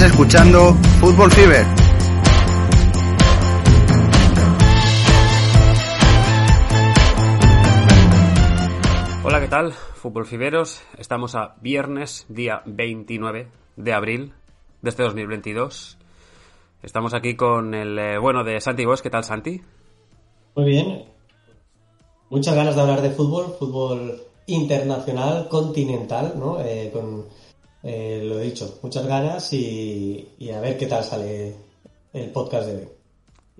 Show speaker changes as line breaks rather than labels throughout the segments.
Estás escuchando Fútbol Fever.
Hola, ¿qué tal? Fútbol Fiberos. Estamos a viernes, día 29 de abril de este 2022. Estamos aquí con el eh, bueno de Santi Bosch. ¿Qué tal, Santi?
Muy bien. Muchas ganas de hablar de fútbol, fútbol internacional, continental, ¿no? Eh, con, eh, lo he dicho, muchas ganas y, y a ver qué tal sale el podcast de hoy.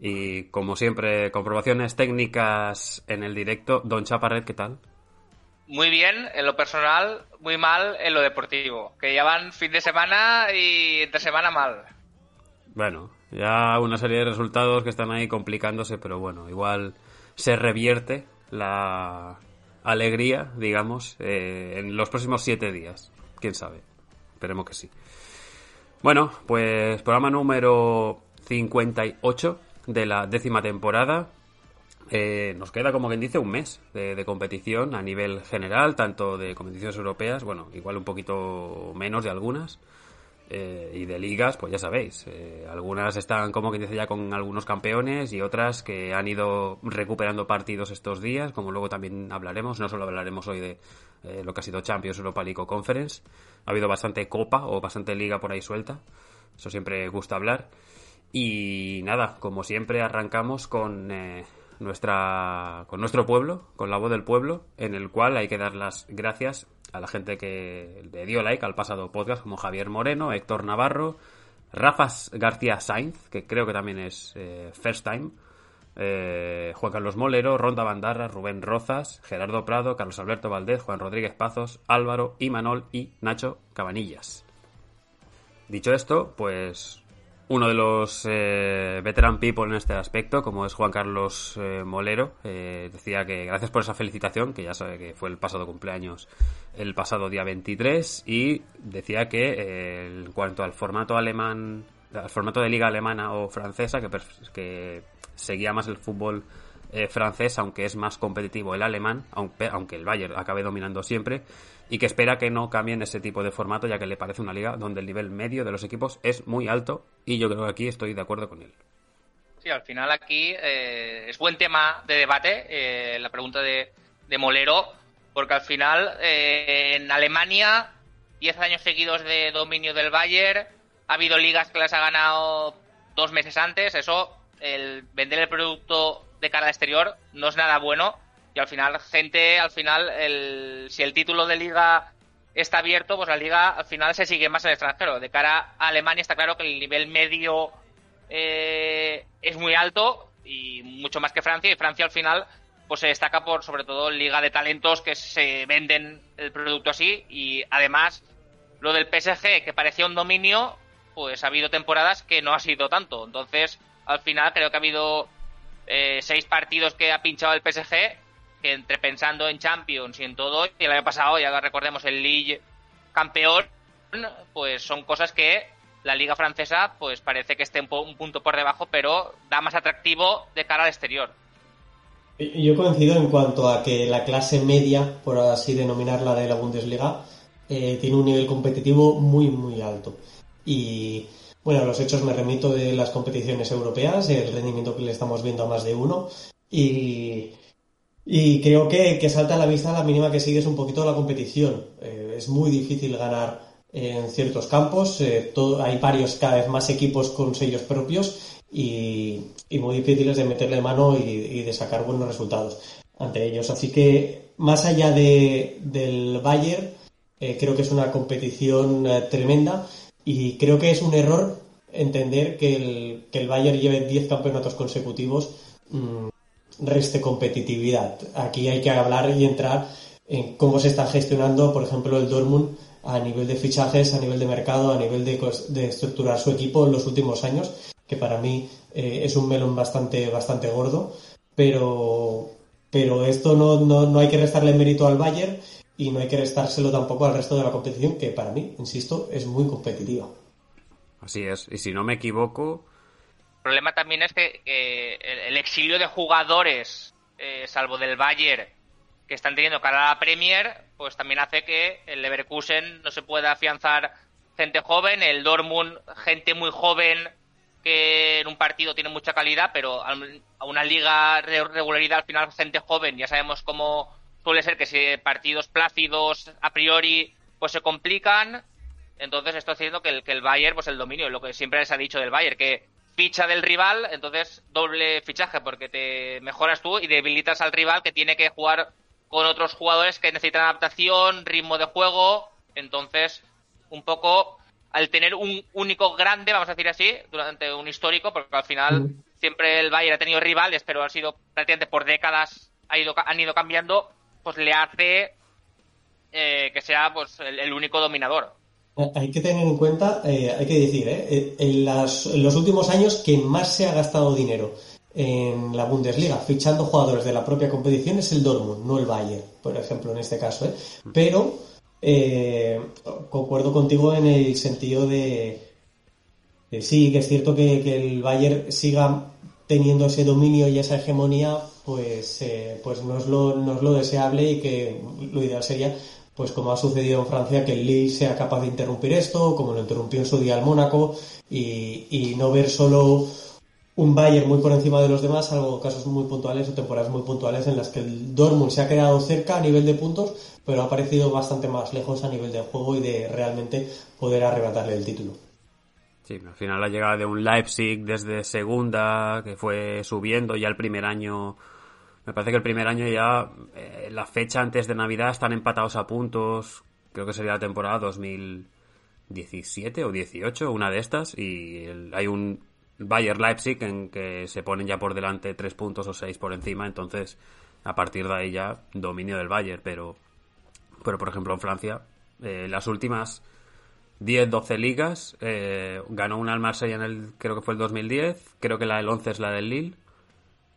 Y como siempre, comprobaciones técnicas en el directo. Don Chaparret, ¿qué tal?
Muy bien en lo personal, muy mal en lo deportivo. Que ya van fin de semana y entre semana mal.
Bueno, ya una serie de resultados que están ahí complicándose, pero bueno, igual se revierte la alegría, digamos, eh, en los próximos siete días. Quién sabe. Esperemos que sí. Bueno, pues programa número 58 de la décima temporada. Eh, nos queda, como quien dice, un mes de, de, competición a nivel general, tanto de competiciones europeas, bueno, igual un poquito menos de algunas, eh, y de ligas, pues ya sabéis, eh, algunas están, como quien dice, ya con algunos campeones y otras que han ido recuperando partidos estos días, como luego también hablaremos, no solo hablaremos hoy de eh, lo que ha sido Champions, Europa League Conference, ha habido bastante copa o bastante liga por ahí suelta, eso siempre gusta hablar. Y nada, como siempre arrancamos con nuestra con nuestro pueblo, con la voz del pueblo, en el cual hay que dar las gracias a la gente que le dio like al pasado podcast, como Javier Moreno, Héctor Navarro, Rafa García Sainz, que creo que también es eh, first time, eh, Juan Carlos Molero, Ronda Bandarra, Rubén Rozas, Gerardo Prado, Carlos Alberto Valdez, Juan Rodríguez Pazos, Álvaro, Imanol y Nacho Cabanillas. Dicho esto, pues uno de los eh, veteran people en este aspecto, como es Juan Carlos eh, Molero, eh, decía que gracias por esa felicitación, que ya sabe que fue el pasado cumpleaños el pasado día 23, y decía que eh, en cuanto al formato alemán, al formato de liga alemana o francesa, que, seguía más el fútbol francés, aunque es más competitivo el alemán, aunque, aunque el Bayern acabe dominando siempre, y que espera que no cambien ese tipo de formato, ya que le parece una liga donde el nivel medio de los equipos es muy alto, y yo creo que aquí estoy de acuerdo con él.
Sí, al final aquí eh, es buen tema de debate eh, la pregunta de, de, Molero, porque al final eh, en Alemania, 10 años seguidos de dominio del Bayern, ha habido ligas que las ha ganado dos meses antes, eso, el vender el producto de cara al exterior no es nada bueno y al final gente al final el, si el título de liga está abierto pues la liga al final se sigue más en el extranjero. De cara a Alemania está claro que el nivel medio eh, es muy alto y mucho más que Francia. Y Francia al final pues se destaca por sobre todo liga de talentos que se venden el producto así. Y además lo del PSG que parecía un dominio pues ha habido temporadas que no ha sido tanto. Entonces al final creo que ha habido eh, seis partidos que ha pinchado el PSG, entre pensando en Champions y en todo, y el año pasado, ya recordemos, el Ligue campeón, pues son cosas que la liga francesa pues parece que esté un, un punto por debajo, pero da más atractivo de cara al exterior.
Yo coincido en cuanto a que la clase media, por así denominarla de la Bundesliga, eh, tiene un nivel competitivo muy, muy alto. Y bueno, los hechos me remito de las competiciones europeas, el rendimiento que le estamos viendo a más de uno. Y, y creo que, que, salta a la vista la mínima que sigue es un poquito la competición. Eh, es muy difícil ganar en ciertos campos. Eh, hay varios, cada vez más equipos con sellos propios y, muy difíciles de meterle mano y, de sacar buenos resultados ante ellos. Así que, más allá de, del Bayern, eh, creo que es una competición eh, tremenda y creo que es un error entender que el, que el Bayern lleve 10 campeonatos consecutivos mmm, reste competitividad. Aquí hay que hablar y entrar en cómo se está gestionando, por ejemplo, el Dortmund a nivel de fichajes, a nivel de mercado, a nivel de, de estructurar su equipo en los últimos años, que para mí eh, es un melón bastante, bastante gordo, pero, pero esto no, no, no hay que restarle mérito al Bayern y no hay que restárselo tampoco al resto de la competición, que para mí, insisto, es muy competitiva.
Así es, y si no me equivoco...
Problema también es que el exilio de jugadores, eh, salvo del Bayern, que están teniendo cara a la Premier, pues también hace que el Leverkusen no se pueda afianzar gente joven, el Dortmund, gente muy joven que en un partido tiene mucha calidad, pero a una liga de regularidad al final gente joven, ya sabemos cómo suele ser que si partidos plácidos a priori pues se complican, entonces esto haciendo que el, que el Bayern, pues el dominio, lo que siempre les ha dicho del Bayern, que ficha del rival, entonces doble fichaje porque te mejoras tú y debilitas al rival que tiene que jugar con otros jugadores que necesitan adaptación, ritmo de juego, entonces un poco al tener un único grande, vamos a decir así, durante un histórico, porque al final siempre el Bayern ha tenido rivales, pero han sido prácticamente por décadas ha ido, han ido cambiando, pues le hace eh, que sea pues el, único dominador.
Eh, hay que tener en cuenta, eh, hay que decir, en, los últimos años quien más se ha gastado dinero en la Bundesliga, fichando jugadores de la propia competición, es el Dortmund, no el Bayern, por ejemplo, en este caso. Pero eh, concuerdo contigo en el sentido de, sí, que es cierto que, el Bayern siga teniendo ese dominio y esa hegemonía, pues, eh, pues no, es lo, no es lo deseable y que lo ideal sería, pues como ha sucedido en Francia, que el Lille sea capaz de interrumpir esto, como lo interrumpió en su día el Mónaco, y, no ver solo un Bayern muy por encima de los demás, salvo casos muy puntuales o temporadas muy puntuales en las que el Dortmund se ha quedado cerca a nivel de puntos, pero ha parecido bastante más lejos a nivel de juego y de realmente poder arrebatarle el título.
Sí, al final la llegada de un Leipzig desde segunda, que fue subiendo ya el primer año, me parece que el primer año ya, eh, la fecha antes de Navidad están empatados a puntos, creo que sería la temporada 2017 o 18, una de estas, y hay un Bayer Leipzig en que se ponen ya por delante tres puntos o seis por encima, entonces a partir de ahí ya dominio del Bayern, pero, pero por ejemplo en Francia, eh, las últimas 10-12 ligas, eh, ganó una al Marsella en el, creo que fue el 2010, creo que la del 11 es la del Lille,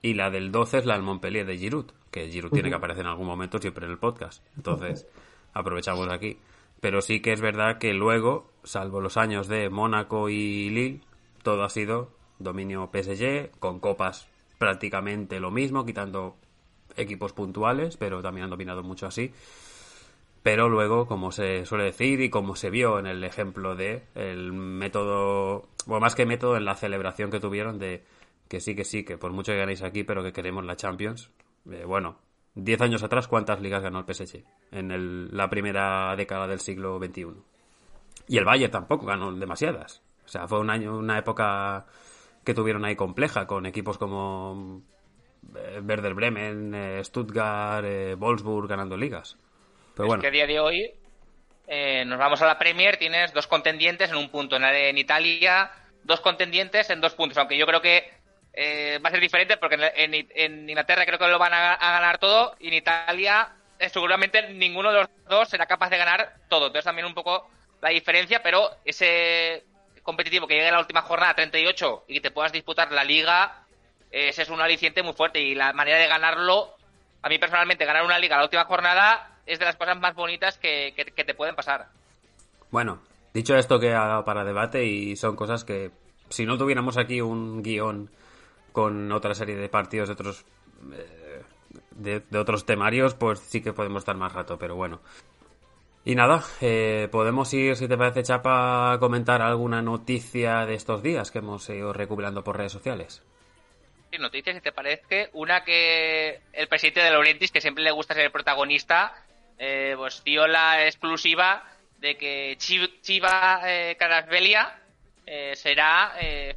y la del 12 es la del Montpellier de Giroud, que Giroud tiene que aparecer en algún momento siempre en el podcast, entonces aprovechamos aquí. Pero sí que es verdad que luego, salvo los años de Mónaco y Lille, todo ha sido dominio PSG, con copas prácticamente lo mismo, quitando equipos puntuales, pero también han dominado mucho así. Pero luego, como se suele decir y como se vio en el ejemplo de el método, o más que método, en la celebración que tuvieron de que sí, que sí, que por mucho que ganéis aquí, pero que queremos la Champions. Eh, bueno, 10 años atrás, ¿cuántas ligas ganó el PSG? En la primera década del siglo XXI. Y el Bayern tampoco ganó demasiadas. O sea, fue un año, una época que tuvieron ahí compleja, con equipos como eh, Werder Bremen, eh, Stuttgart, eh, Wolfsburg ganando ligas. Pero bueno.
Es que a día de hoy nos vamos a la Premier, tienes dos contendientes en un punto. En, Italia, dos contendientes en dos puntos. Aunque yo creo que va a ser diferente porque en, Inglaterra creo que lo van a, ganar todo y en Italia seguramente ninguno de los dos será capaz de ganar todo. Entonces también un poco la diferencia, pero ese competitivo que llegue a la última jornada 38 y que te puedas disputar la liga, ese es un aliciente muy fuerte y la manera de ganarlo, a mí personalmente ganar una liga la última jornada es de las cosas más bonitas que, te pueden pasar.
Bueno, dicho esto que ha dado para debate y son cosas que si no tuviéramos aquí un guion con otra serie de partidos de otros eh, de, otros temarios, pues sí que podemos estar más rato, pero bueno. Y nada, eh, podemos ir, si te parece, Chapa, a comentar alguna noticia de estos días que hemos ido recopilando por redes sociales.
Sí, noticias, si te parece. Una que el presidente de Laurentis, que siempre le gusta ser el protagonista, eh, pues dio la exclusiva de que Chiva eh, Carasvelia será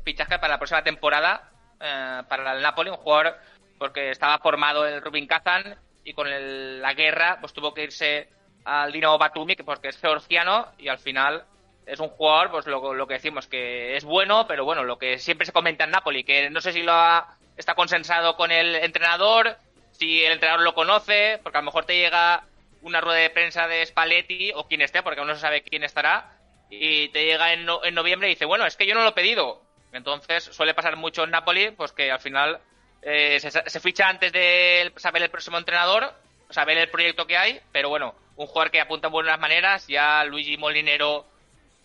fichaje para la próxima temporada para el Napoli, un jugador porque estaba formado el Rubin Kazan y con la guerra pues tuvo que irse al Dinamo Batumi, porque es georgiano y al final es un jugador, pues lo, lo, que decimos, que es bueno, pero bueno, lo que siempre se comenta en Napoli, que no sé si lo está consensado con el entrenador, si el entrenador lo conoce, porque a lo mejor te llega una rueda de prensa de Spalletti o quien esté, porque aún no se sabe quién estará, y te llega en, en noviembre y dice, bueno, es que yo no lo he pedido. Entonces suele pasar mucho en Napoli, pues que al final eh, se, ficha antes de saber el próximo entrenador, saber el proyecto que hay, pero bueno, un jugador que apunta en buenas maneras. Ya Luigi Molinero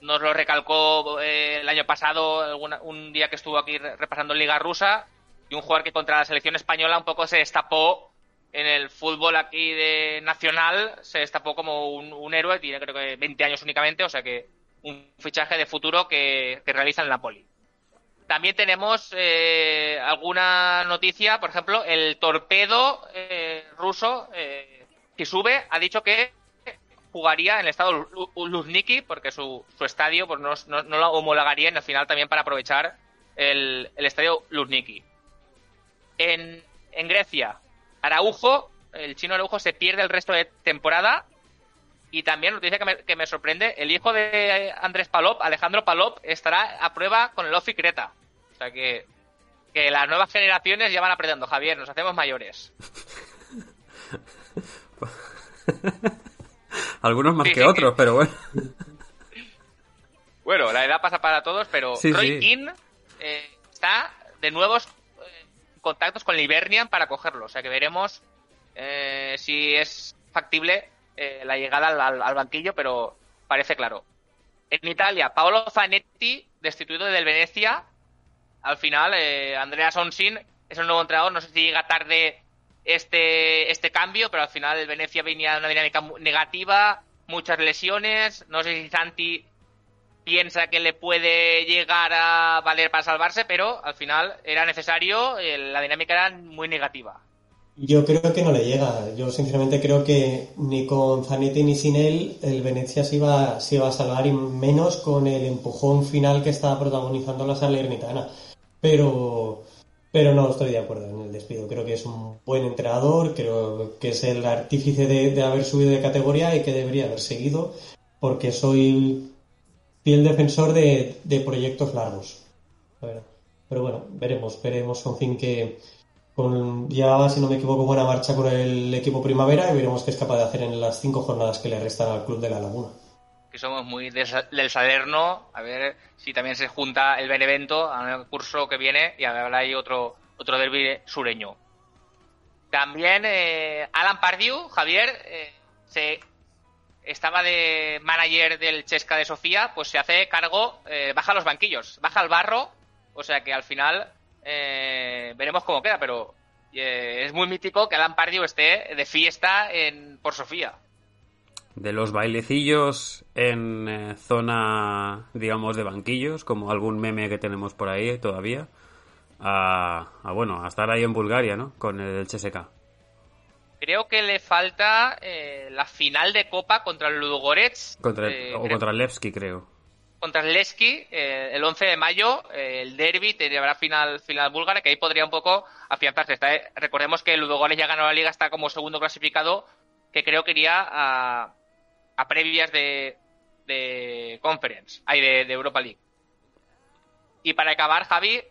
nos lo recalcó eh, el año pasado, un día que estuvo aquí repasando Liga Rusa. Y un jugador que contra la selección española un poco se destapó en el fútbol aquí de nacional, se destapó como un, héroe, tiene creo que 20 años únicamente, o sea que un fichaje de futuro que, realiza el Napoli. También tenemos eh, alguna noticia, por ejemplo, el torpedo eh, ruso, eh, sube ha dicho que jugaría en el estado Luzniki, porque su, estadio pues no, no, lo homologaría en el final también para aprovechar el, estadio Luzniki. En, Grecia, Araujo, el chino Araujo se pierde el resto de temporada y también noticia que me, que me sorprende, el hijo de Andrés Palop, Alejandro Palop, estará a prueba con el Ofi Creta. O sea que, que las nuevas generaciones ya van aprendiendo, Javier, nos hacemos mayores.
Algunos más que otros, pero bueno.
Bueno, la edad pasa para todos, pero Roy King eh, está de nuevos eh, contactos con Livernian para cogerlo. O sea que veremos eh, si es factible eh, la llegada al, banquillo, pero parece claro. En Italia, Paolo Zanetti, destituido del Venecia. Al final, eh, Andrea Sonsin es el nuevo entrenador. No sé si llega tarde este, este cambio, pero al final el Venecia venía de una dinámica negativa, muchas lesiones. No sé si Santi piensa que le puede llegar a valer para salvarse, pero al final era necesario, eh, la dinámica era muy negativa.
Yo creo que no le llega. Yo sinceramente creo que ni con Zanetti ni sin él el Venecia se iba, se iba a salvar y menos con el empujón final que estaba protagonizando la Salernitana. Pero, pero no estoy de acuerdo en el despido. Creo que es un buen entrenador, creo que es el artífice de, haber subido de categoría y que debería haber seguido porque soy fiel defensor de, proyectos largos. Pero bueno, veremos, veremos con fin que con, ya, si no me equivoco, buena marcha con el equipo primavera y veremos qué es capaz de hacer en las cinco jornadas que le restan al Club de la Laguna.
Que somos muy del Salerno, a ver si también se junta el Benevento al curso que viene y habrá ahí otro, otro derby sureño. También eh, Alan Pardiu, Javier, eh, se estaba de manager del Chesca de Sofía, pues se hace cargo, eh, baja los banquillos, baja el barro, o sea que al final eh, veremos cómo queda, pero eh, es muy mítico que Alan Pardew esté de fiesta en por Sofía.
De los bailecillos en eh, zona, digamos, de banquillos, como algún meme que tenemos por ahí todavía, a, bueno, a estar ahí en Bulgaria, ¿no? Con el CSK.
Creo que le falta la final de Copa contra el Ludogorets.
Contra o contra el Levski, creo
contra el Leski eh, el 11 de mayo, eh, el derby, habrá final, final búlgara, que ahí podría un poco afianzarse. Está, eh, recordemos que el Ludogorets ya ganó la liga, está como segundo clasificado, que creo que iría a, a previas de, de Conference, hay de, Europa League. Y para acabar, Javi,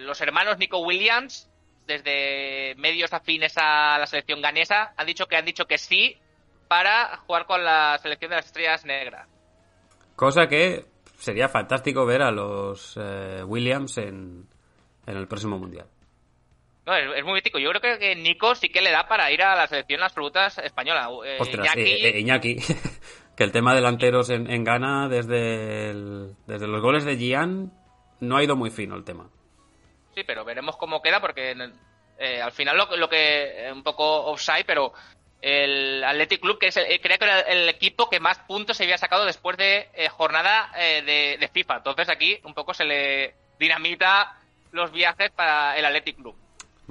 los hermanos Nico Williams, desde medios afines a la selección ganesa, han dicho que han dicho que sí para jugar con la selección de las estrellas negras.
Cosa que sería fantástico ver a los eh, Williams en, el próximo mundial.
No, es, muy mítico. Yo creo que, Nico sí que le da para ir a la selección absolutas española.
Eh, Ostras, eh, Iñaki. que el tema delanteros en, en Ghana, desde, desde los goles de Gian, no ha ido muy fino el tema.
Sí, pero veremos cómo queda, porque al final lo, lo que. un poco offside, pero el Athletic Club, que es el, creo que era el equipo que más puntos se había sacado después de eh, jornada eh, de, FIFA. Entonces aquí un poco se le dinamita los viajes para el Athletic Club.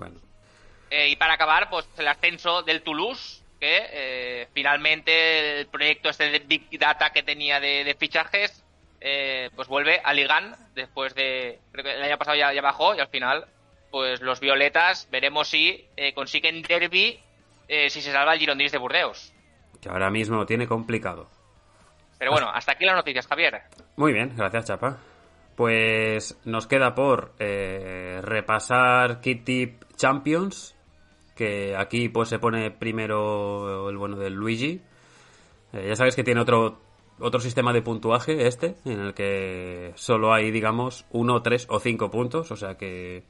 Bueno.
Eh, y para acabar, pues el ascenso del Toulouse, que finalmente el proyecto este de Big Data que tenía de, fichajes, pues vuelve a Ligan después de, creo que el año pasado ya, ya bajó y al final, pues los violetas veremos si consiguen derby eh, si se salva el Girondins de Burdeos.
Que ahora mismo lo tiene complicado.
Pero bueno, hasta aquí las noticias, Javier.
Muy bien, gracias, Chapa. Pues nos queda por eh, repasar Tip Champions, que aquí pues se pone primero el bueno del Luigi. Eh, ya sabes que tiene otro otro sistema de puntuaje este, en el que solo hay, digamos, uno, tres o cinco puntos, o sea que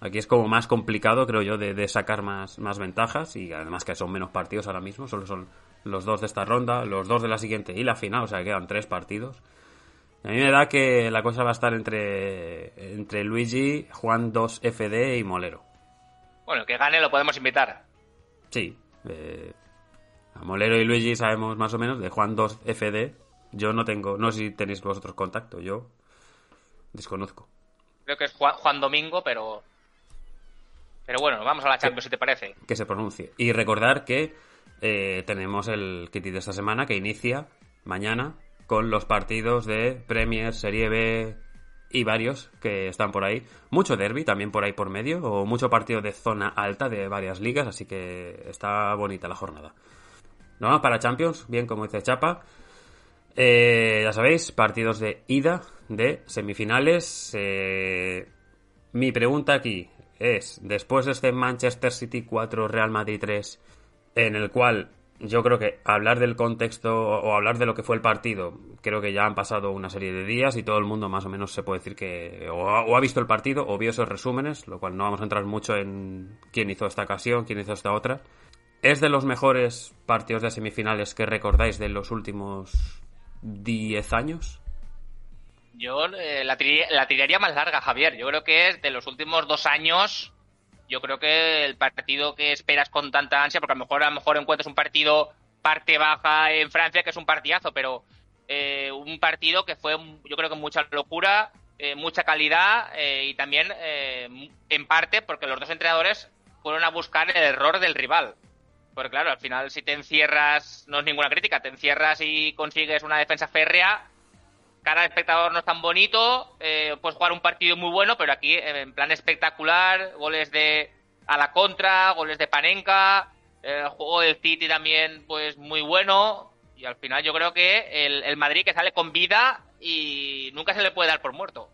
Aquí es como más complicado, creo yo, de, sacar más, más ventajas y además que son menos partidos ahora mismo, solo son los dos de esta ronda, los dos de la siguiente y la final, o sea que quedan tres partidos. A mí me da que la cosa va a estar entre, entre Luigi, Juan 2 FD y Molero.
Bueno, que gane lo podemos invitar.
Sí. Eh, a Molero y Luigi sabemos más o menos, de Juan 2 FD Yo no tengo, no sé si tenéis vosotros contacto, yo desconozco.
Creo que es Juan, Juan Domingo, pero pero bueno, vamos a la Champions, si te parece.
Que se pronuncie. Y recordar que eh, tenemos el Kitty de esta semana que inicia mañana con los partidos de Premier, Serie B y varios que están por ahí. Mucho derby también por ahí por medio, o mucho partido de zona alta de varias ligas, así que está bonita la jornada. Nos vamos para Champions, bien como dice Chapa. Eh, ya sabéis, partidos de ida de semifinales. Eh, mi pregunta aquí, es, después de este Manchester City 4, Real Madrid 3, en el cual yo creo que hablar del contexto o hablar de lo que fue el partido, creo que ya han pasado una serie de días y todo el mundo más o menos se puede decir que o ha, visto el partido o vio esos resúmenes, lo cual no vamos a entrar mucho en quién hizo esta ocasión, quién hizo esta otra. ¿Es de los mejores partidos de semifinales que recordáis de los últimos 10 años?
Yo eh, la, tiraría más larga, Javier. Yo creo que es de los últimos dos años. Yo creo que el partido que esperas con tanta ansia, porque a lo mejor a lo mejor encuentras un partido parte baja en Francia, que es un partidazo, pero eh, un partido que fue, yo creo que mucha locura, eh, mucha calidad y también en parte porque los dos entrenadores fueron a buscar el error del rival. Porque claro, al final si te encierras, no es ninguna crítica, te encierras y consigues una defensa férrea, cara de espectador no es tan bonito, eh, puedes jugar un partido muy bueno, pero aquí en plan espectacular, goles de a la contra, goles de Panenka, el juego del City también pues muy bueno y al final yo creo que el, Madrid que sale con vida y nunca se le puede dar por muerto.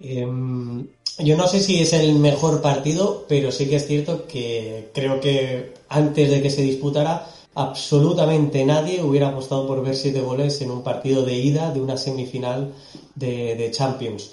Em, yo no sé si es el mejor partido, pero sí que es cierto que creo que antes de que se disputara absolutamente nadie hubiera apostado por ver siete goles en un partido de ida de una semifinal de, Champions.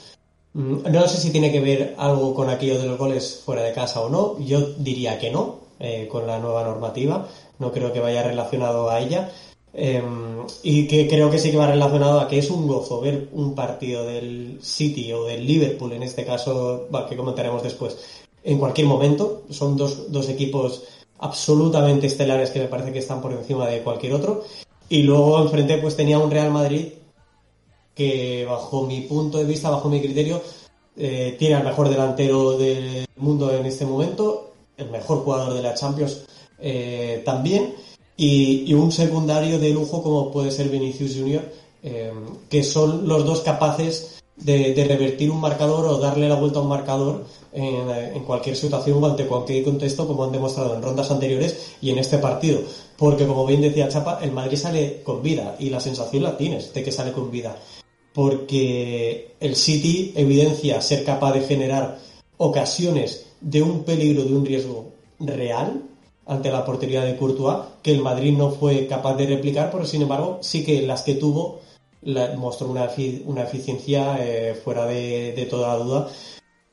Mm, no sé si tiene que ver algo con aquello de los goles fuera de casa o no. Yo diría que no, eh, con la nueva normativa. No creo que vaya relacionado a ella. Em, y que creo que sí que va relacionado a que es un gozo ver un partido del City o del Liverpool, en este caso, que comentaremos después, en cualquier momento. Son dos, dos equipos absolutamente estelares que me parece que están por encima de cualquier otro. Y luego enfrente pues tenía un Real Madrid que bajo mi punto de vista, bajo mi criterio, eh, tiene al mejor delantero del mundo en este momento, el mejor jugador de la Champions eh, también, y, un secundario de lujo como puede ser Vinicius Junior, eh, que son los dos capaces de, de, revertir un marcador o darle la vuelta a un marcador en, cualquier situación o ante cualquier contexto, como han demostrado en rondas anteriores y en este partido. Porque, como bien decía Chapa, el Madrid sale con vida y la sensación la tienes de que sale con vida. Porque el City evidencia ser capaz de generar ocasiones de un peligro, de un riesgo real ante la portería de Courtois, que el Madrid no fue capaz de replicar, pero sin embargo sí que las que tuvo mostró una, una eficiencia eh, fuera de, de toda duda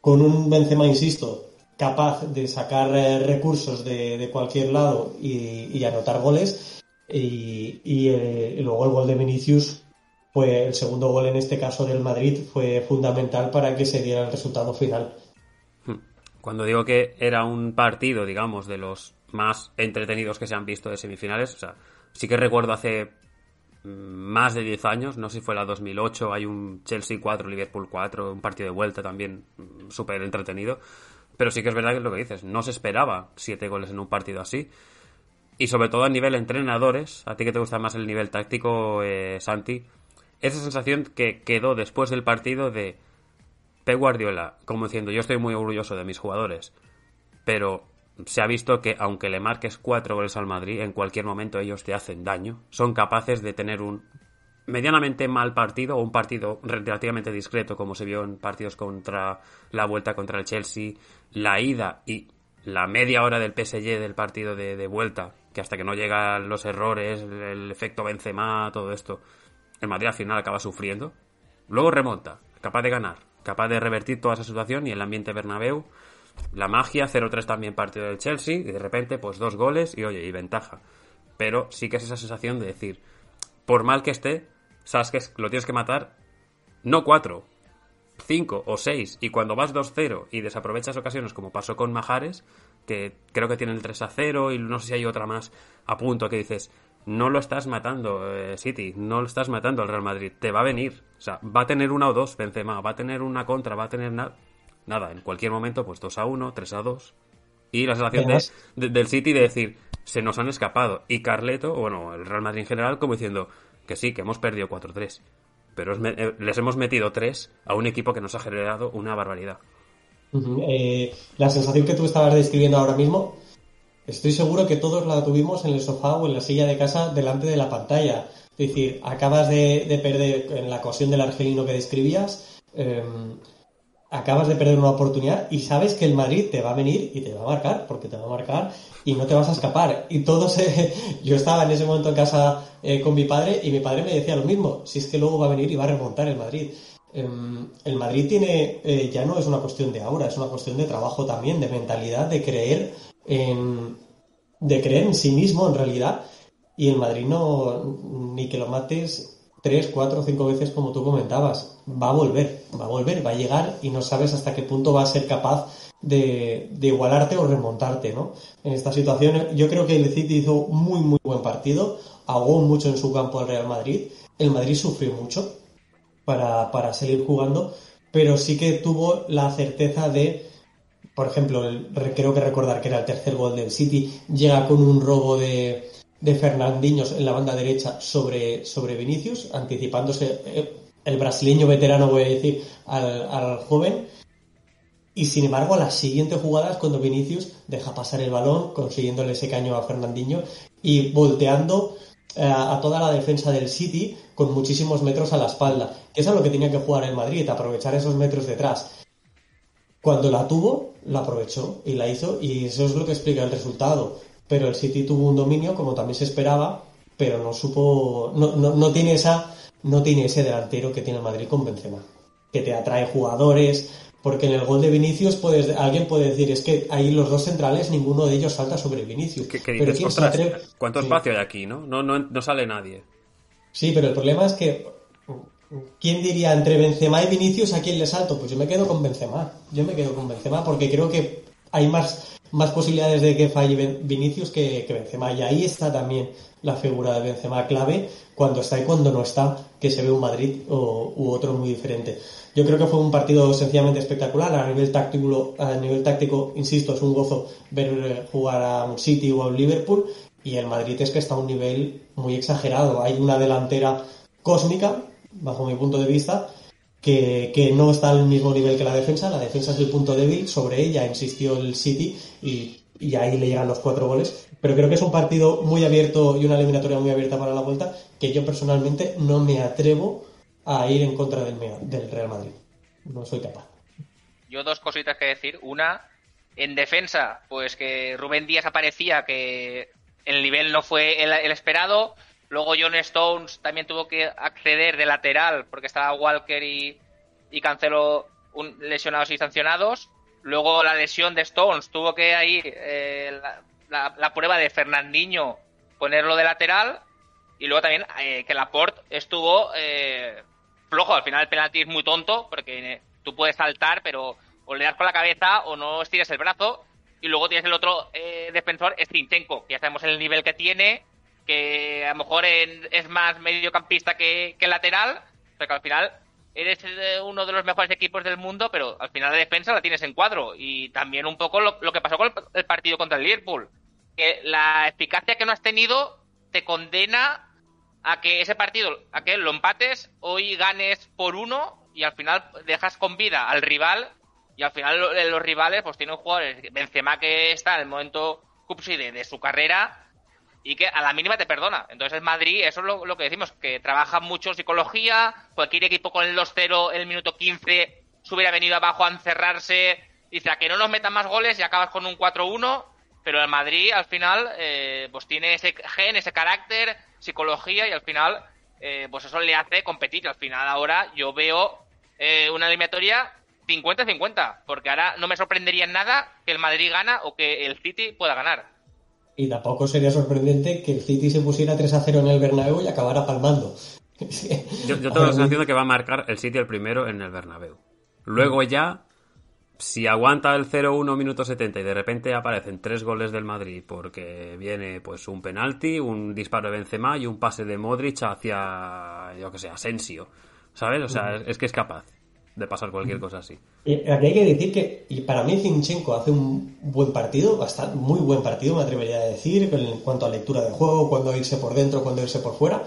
con un Benzema, insisto, capaz de sacar eh, recursos de, cualquier lado y, anotar goles. Eh, y, luego el gol de Vinicius, fue el segundo gol en este caso del Madrid, fue fundamental para que se diera el resultado final.
Hmm. Cuando digo que era un partido, digamos, de los más entretenidos que se han visto de semifinales, o sea, sí que recuerdo hace más de 10 años, no sé si fue la 2008, hay un Chelsea 4, Liverpool 4, un partido de vuelta también mm, súper entretenido, pero sí que es verdad que es lo que dices, no se esperaba 7 goles en un partido así, y sobre todo a nivel entrenadores, a ti que te gusta más el nivel táctico, eh, Santi, esa sensación que quedó después del partido de Pep Guardiola, como diciendo, yo estoy muy orgulloso de mis jugadores, pero se ha visto que aunque le marques cuatro goles al Madrid, en cualquier momento ellos te hacen daño. Son capaces de tener un medianamente mal partido o un partido relativamente discreto, como se vio en partidos contra la vuelta contra el Chelsea, la ida y la media hora del PSG del partido de, vuelta, que hasta que no llegan los errores, el efecto Benzema, todo esto, el Madrid al final acaba sufriendo. Luego remonta, capaz de ganar, capaz de revertir toda esa situación y el ambiente Bernabéu la magia, 0-3 también partido del Chelsea, y de repente, pues dos goles y oye, y ventaja. Pero sí que es esa sensación de decir, por mal que esté, sabes que lo tienes que matar, no cuatro, cinco o seis, y cuando vas 2-0 y desaprovechas ocasiones como pasó con Majares, que creo que tiene el 3-0 y no sé si hay otra más a punto que dices, no lo estás matando, eh, City, no lo estás matando al Real Madrid, te va a venir, o sea, va a tener una o dos Benzema, va a tener una contra, va a tener nada, nada, en cualquier momento, pues 2 a 1, 3 a 2, y la sensación de, de, del City de decir, se nos han escapado, y Carleto, bueno, el Real Madrid en general, como diciendo que sí, que hemos perdido 4-3, pero es, eh, les hemos metido 3 a un equipo que nos ha generado una barbaridad.
Uh -huh. eh, la sensación que tú estabas describiendo ahora mismo Estoy seguro que todos la tuvimos en el sofá o en la silla de casa delante de la pantalla. Es decir, acabas de, de perder en la ocasión del argelino que describías, eh, acabas de perder una oportunidad y sabes que el Madrid te va a venir y te va a marcar, porque te va a marcar y no te vas a escapar. Y todos, eh, yo estaba en ese momento en casa eh, con mi padre y mi padre me decía lo mismo, si es que luego va a venir y va a remontar el Madrid. el Madrid tiene, eh, ya no es una cuestión de ahora, es una cuestión de trabajo también, de mentalidad, de creer en, de creer en sí mismo en realidad y el Madrid no ni que lo mates tres, cuatro cinco veces como tú comentabas va a volver, va a volver, va a llegar y no sabes hasta qué punto va a ser capaz de, de igualarte o remontarte ¿no? en esta situación yo creo que el City hizo muy muy buen partido ahogó mucho en su campo al Real Madrid el Madrid sufrió mucho para, para seguir jugando pero sí que tuvo la certeza de por ejemplo, creo que recordar que era el tercer gol del City, llega con un robo de, de Fernandinhos en la banda derecha sobre, sobre Vinicius, anticipándose eh, el brasileño veterano, voy a decir, al, joven. Y sin embargo, a las siguientes jugadas, cuando Vinicius deja pasar el balón, consiguiéndole ese caño a Fernandinho y volteando eh, a toda la defensa del City con muchísimos metros a la espalda. Que es lo que tenía que jugar el Madrid, aprovechar esos metros detrás. Cuando la tuvo, la aprovechó y la hizo y eso es lo que explica el resultado. Pero el City tuvo un dominio como también se esperaba, pero no supo, no, no, no tiene esa, no tiene ese delantero que tiene el Madrid con Benzema, que te atrae jugadores, porque en el gol de Vinicius puedes, alguien puede decir es que ahí los dos centrales ninguno de ellos salta sobre Vinicius.
¿Qué, qué dices, pero ¿quién se atreve? ¿Cuánto sí. espacio hay aquí, no? No, no? no sale nadie.
Sí, pero el problema es que ¿Quién diría entre Benzema y Vinicius a quién le salto? Pues yo me quedo con Benzema. Yo me quedo con Benzema porque creo que hay más, más posibilidades de que falle Vinicius que, que Benzema. Y ahí está también la figura de Benzema clave cuando está y cuando no está, que se ve un Madrid o, u otro muy diferente. Yo creo que fue un partido sencillamente espectacular. A nivel táctico, a nivel táctico insisto, es un gozo ver jugar a un City o a un Liverpool. Y el Madrid es que está a un nivel muy exagerado. Hay una delantera cósmica bajo mi punto de vista, que, no está al mismo nivel que la defensa. La defensa es el punto débil, sobre ella insistió el City y, y, ahí le llegan los cuatro goles. Pero creo que es un partido muy abierto y una eliminatoria muy abierta para la vuelta que yo personalmente no me atrevo a ir en contra del, del Real Madrid. No soy capaz.
Yo dos cositas que decir. Una, en defensa, pues que Rubén Díaz aparecía que el nivel no fue el esperado Luego John Stones también tuvo que acceder de lateral porque estaba Walker y, y Cancelo un, lesionados y sancionados. Luego la lesión de Stones tuvo que ahí eh, la, la, prueba de Fernandinho ponerlo de lateral. Y luego también eh, que Laporte estuvo eh, flojo. Al final el penalti es muy tonto porque tú puedes saltar, pero o le das con la cabeza o no estires el brazo. Y luego tienes el otro eh, defensor, Stinchenko, que ya sabemos el nivel que tiene que a lo mejor en, es más mediocampista que, lateral, pero que al final eres uno de los mejores equipos del mundo, pero al final la defensa la tienes en cuadro. Y también un poco lo, que pasó con el, partido contra el Liverpool. Que la eficacia que no has tenido te condena a que ese partido, a que lo empates, hoy ganes por uno y al final dejas con vida al rival. Y al final los rivales pues tienen jugadores, Benzema que está en el momento cúpside de su carrera, y que a la mínima te perdona. Entonces el Madrid, eso es lo, lo, que decimos, que trabaja mucho psicología, cualquier equipo con el 2-0 el minuto 15 se hubiera venido abajo a encerrarse, dice a que no nos metan más goles y acabas con un 4-1, pero el Madrid al final eh, pues tiene ese gen, ese carácter, psicología y al final eh, pues eso le hace competir. Al final ahora yo veo eh, una eliminatoria 50-50, porque ahora no me sorprendería en nada que el Madrid gana o que el City pueda ganar.
Y tampoco sería sorprendente que el City se pusiera 3 a 0 en el Bernabéu y acabara palmando.
yo, yo tengo la sensación de que va a marcar el City el primero en el Bernabéu. Luego ya si aguanta el 0-1 minuto 70 y de repente aparecen tres goles del Madrid porque viene pues un penalti, un disparo de Benzema y un pase de Modric hacia, yo que sé, Asensio, ¿sabes? O sea, es, que es capaz de pasar cualquier cosa así.
Aquí hay que decir que y para mí Zinchenko hace un buen partido, bastante muy buen partido, me atrevería a decir, en cuanto a lectura de juego, cuando irse por dentro, cuando irse por fuera.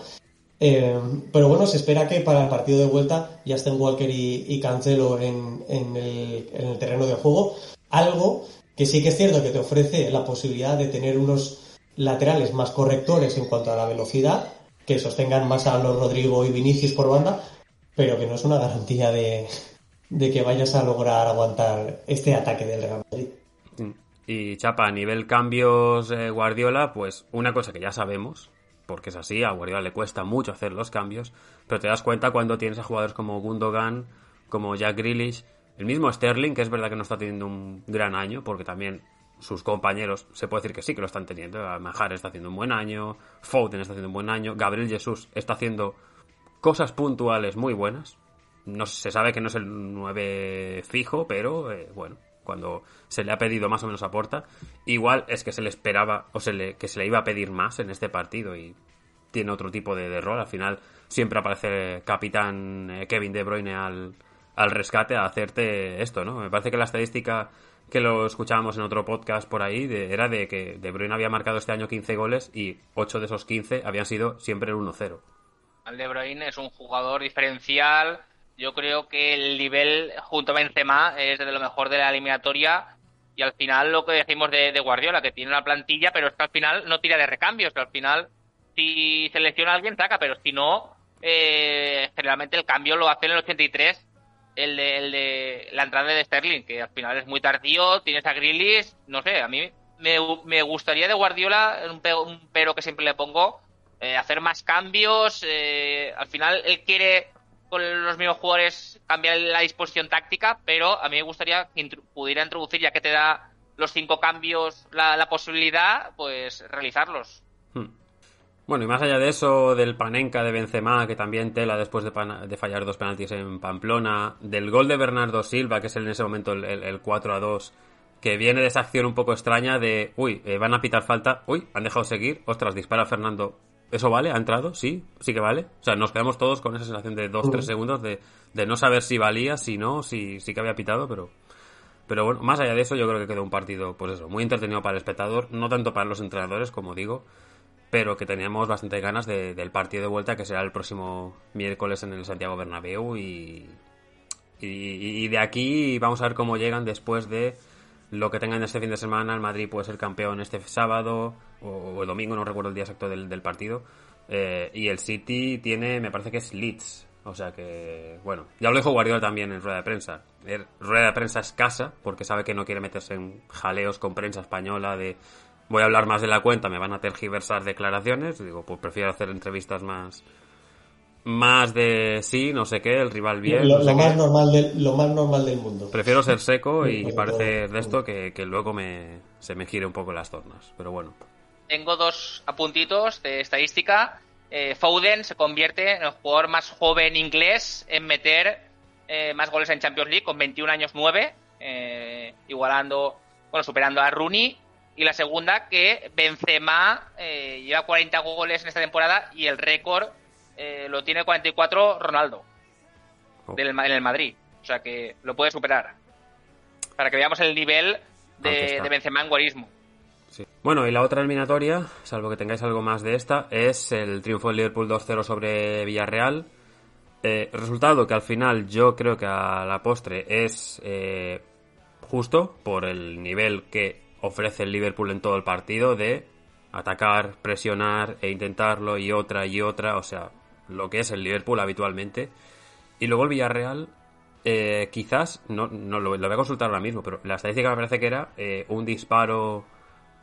Eh, pero bueno, se espera que para el partido de vuelta ya estén Walker y, Cancelo en, el, terreno de juego. Algo que sí que es cierto que te ofrece la posibilidad de tener unos laterales más correctores en cuanto a la velocidad, que sostengan más a los Rodrigo y Vinicius por banda, pero que no es una garantía de, que vayas a lograr aguantar este ataque del Real Madrid.
Y Chapa, a nivel cambios eh, Guardiola, pues una cosa que ya sabemos, porque es así, a Guardiola le cuesta mucho hacer los cambios, pero te das cuenta cuando tienes a jugadores como Gundogan, como Jack Grealish, el mismo Sterling, que es verdad que no está teniendo un gran año, porque también sus compañeros se puede decir que sí que lo están teniendo. Majar está haciendo un buen año, Foden está haciendo un buen año, Gabriel Jesús está haciendo cosas puntuales muy buenas. No se sabe que no es el 9 fijo, pero eh, bueno, cuando se le ha pedido más o menos aporta. Igual es que se le esperaba o se le, que se le iba a pedir más en este partido y tiene otro tipo de, rol. Al final siempre aparece capitán eh, Kevin De Bruyne al, al rescate a hacerte esto, ¿no? Me parece que la estadística que lo escuchábamos en otro podcast por ahí era de que De Bruyne había marcado este año 15 goles y 8 de esos 15 habían sido siempre el 1-0.
Al De Bruyne es un jugador diferencial. Yo creo que el nivel junto a Benzema es de lo mejor de la eliminatoria. Y al final lo que decimos de, Guardiola, que tiene una plantilla, pero es que al final no tira de recambios, que al final si selecciona a alguien saca, pero si no, eh, generalmente el cambio lo hace en el 83 el de, el de la entrada de Sterling, que al final es muy tardío, tienes a Grealish, no sé, a mí me, gustaría de Guardiola, un, un pero que siempre le pongo, eh, hacer más cambios, eh, al final él quiere con los mismos jugadores cambiar la disposición táctica, pero a mí me gustaría que pudiera introducir, ya que te da los cinco cambios la, posibilidad, pues realizarlos. Hmm.
Bueno, y más allá de eso, del Panenka de Benzema, que también tela después de, fallar dos penaltis en Pamplona, del gol de Bernardo Silva, que es en ese momento el, 4 a 2, que viene de esa acción un poco extraña de, uy, eh, van a pitar falta, uy, han dejado seguir, ostras, dispara Fernando, ¿Eso vale? ¿Ha entrado? Sí, sí que vale. O sea, nos quedamos todos con esa sensación de 2-3 segundos de, no saber si valía, si no, si sí que había pitado, pero. Pero bueno, más allá de eso, yo creo que quedó un partido, pues eso, muy entretenido para el espectador, no tanto para los entrenadores, como digo, pero que teníamos bastante ganas del partido de vuelta, que será el próximo miércoles en el Santiago Bernabéu, y, y de aquí vamos a ver cómo llegan después de lo que tengan este fin de semana. El Madrid puede ser campeón este sábado o, domingo, no recuerdo el día exacto del, partido. Eh, y el City tiene, me parece que es Leeds. O sea que, bueno, ya lo dijo Guardiola también en rueda de prensa. Er, rueda de prensa escasa, porque sabe que no quiere meterse en jaleos con prensa española de voy a hablar más de la cuenta, me van a tergiversar declaraciones. Digo, pues prefiero hacer entrevistas más, más de sí, no sé qué, el rival bien.
Lo, más, normal del, lo más normal del mundo.
Prefiero ser seco y, parecer de esto que, luego me, se me gire un poco las tornas, pero bueno.
Tengo dos apuntitos de estadística. Eh, Foden se convierte en el jugador más joven inglés en meter eh, más goles en Champions League con 21 años 9, eh, igualando, bueno, superando a Rooney. Y la segunda, que Benzema lleva 40 goles en esta temporada y el récord eh, lo tiene 44 Ronaldo del, en el Madrid. O sea que lo puede superar. Para que veamos el nivel de, de Benzema en guarismo.
Bueno, y la otra eliminatoria, salvo que tengáis algo más de esta, es el triunfo del Liverpool 2-0 sobre Villarreal. Eh, resultado que al final yo creo que a la postre es eh, justo por el nivel que ofrece el Liverpool en todo el partido de atacar, presionar e intentarlo y otra y otra. O sea, lo que es el Liverpool habitualmente. Y luego el Villarreal, eh, quizás, no, no lo, voy a consultar ahora mismo, pero la estadística me parece que era eh, un disparo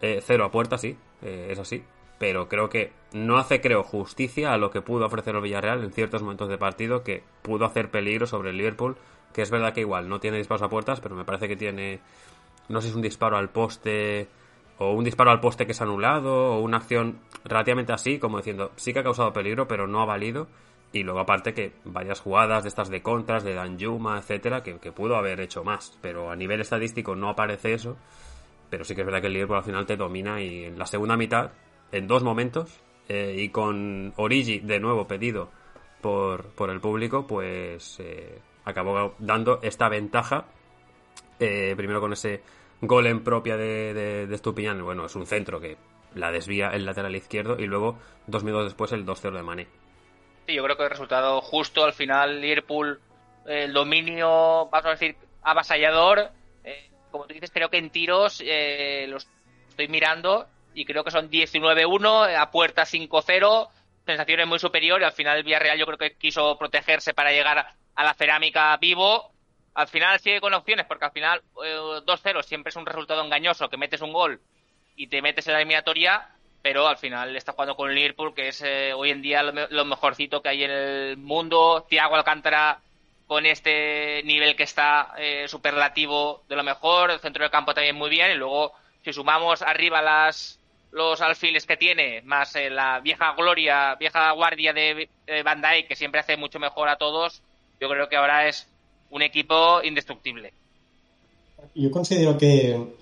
eh, cero a puerta, sí, es así. Pero creo que no hace, creo, justicia a lo que pudo ofrecer el Villarreal en ciertos momentos de partido, que pudo hacer peligro sobre el Liverpool, que es verdad que igual no tiene disparos a puertas, pero me parece que tiene, no sé si es un disparo al poste o un disparo al poste que es anulado, o una acción relativamente así, como diciendo, sí que ha causado peligro, pero no ha valido. Y luego aparte que varias jugadas de estas de contras, de Danjuma, etcétera, que, que pudo haber hecho más. Pero a nivel estadístico no aparece eso. Pero sí que es verdad que el Liverpool al final te domina y en la segunda mitad, en dos momentos, eh, y con Origi de nuevo pedido por, por el público, pues eh, acabó dando esta ventaja. eh, primero con ese gol en propia de, de, de Estupiñán, bueno, es un centro que la desvía el lateral izquierdo y luego dos minutos después el 2-0 de Mané.
Sí, yo creo que el resultado justo al final, Liverpool, el dominio, vamos a decir, avasallador. Eh, como tú dices, creo que en tiros eh, los estoy mirando y creo que son 19-1, a puerta 5-0, sensaciones muy superior y al final el Villarreal yo creo que quiso protegerse para llegar a la cerámica vivo. Al final sigue con opciones porque al final eh, 2-0 siempre es un resultado engañoso, que metes un gol y te metes en la eliminatoria, pero al final está jugando con Liverpool, que es eh, hoy en día lo, lo mejorcito que hay en el mundo. Thiago Alcántara con este nivel que está eh, superlativo de lo mejor, el centro del campo también muy bien, y luego si sumamos arriba las los alfiles que tiene, más eh, la vieja gloria, vieja guardia de Van Dijk, que siempre hace mucho mejor a todos, yo creo que ahora es un equipo indestructible.
Yo considero que,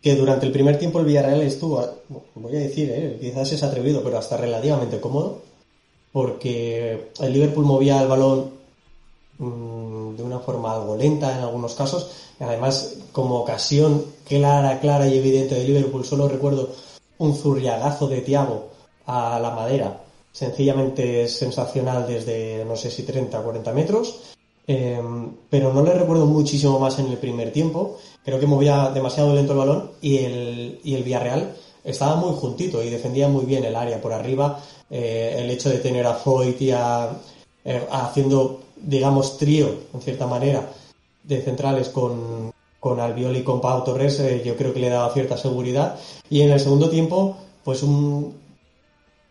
que durante el primer tiempo el Villarreal estuvo, voy a decir, eh, quizás es atrevido, pero hasta relativamente cómodo, porque el Liverpool movía el balón mm, de una forma algo lenta en algunos casos, y además como ocasión clara, clara y evidente de Liverpool, solo recuerdo un zurriagazo de Thiago a la madera, sencillamente sensacional desde no sé si 30 o 40 metros. Eh, pero no le recuerdo muchísimo más en el primer tiempo. Creo que movía demasiado lento el balón y el, y el Villarreal estaba muy juntito y defendía muy bien el área por arriba. Eh, el hecho de tener a Foyt eh, haciendo, digamos, trío, en cierta manera, de centrales con, con Albiol y con Pau Torres, eh, yo creo que le daba cierta seguridad. Y en el segundo tiempo, pues un,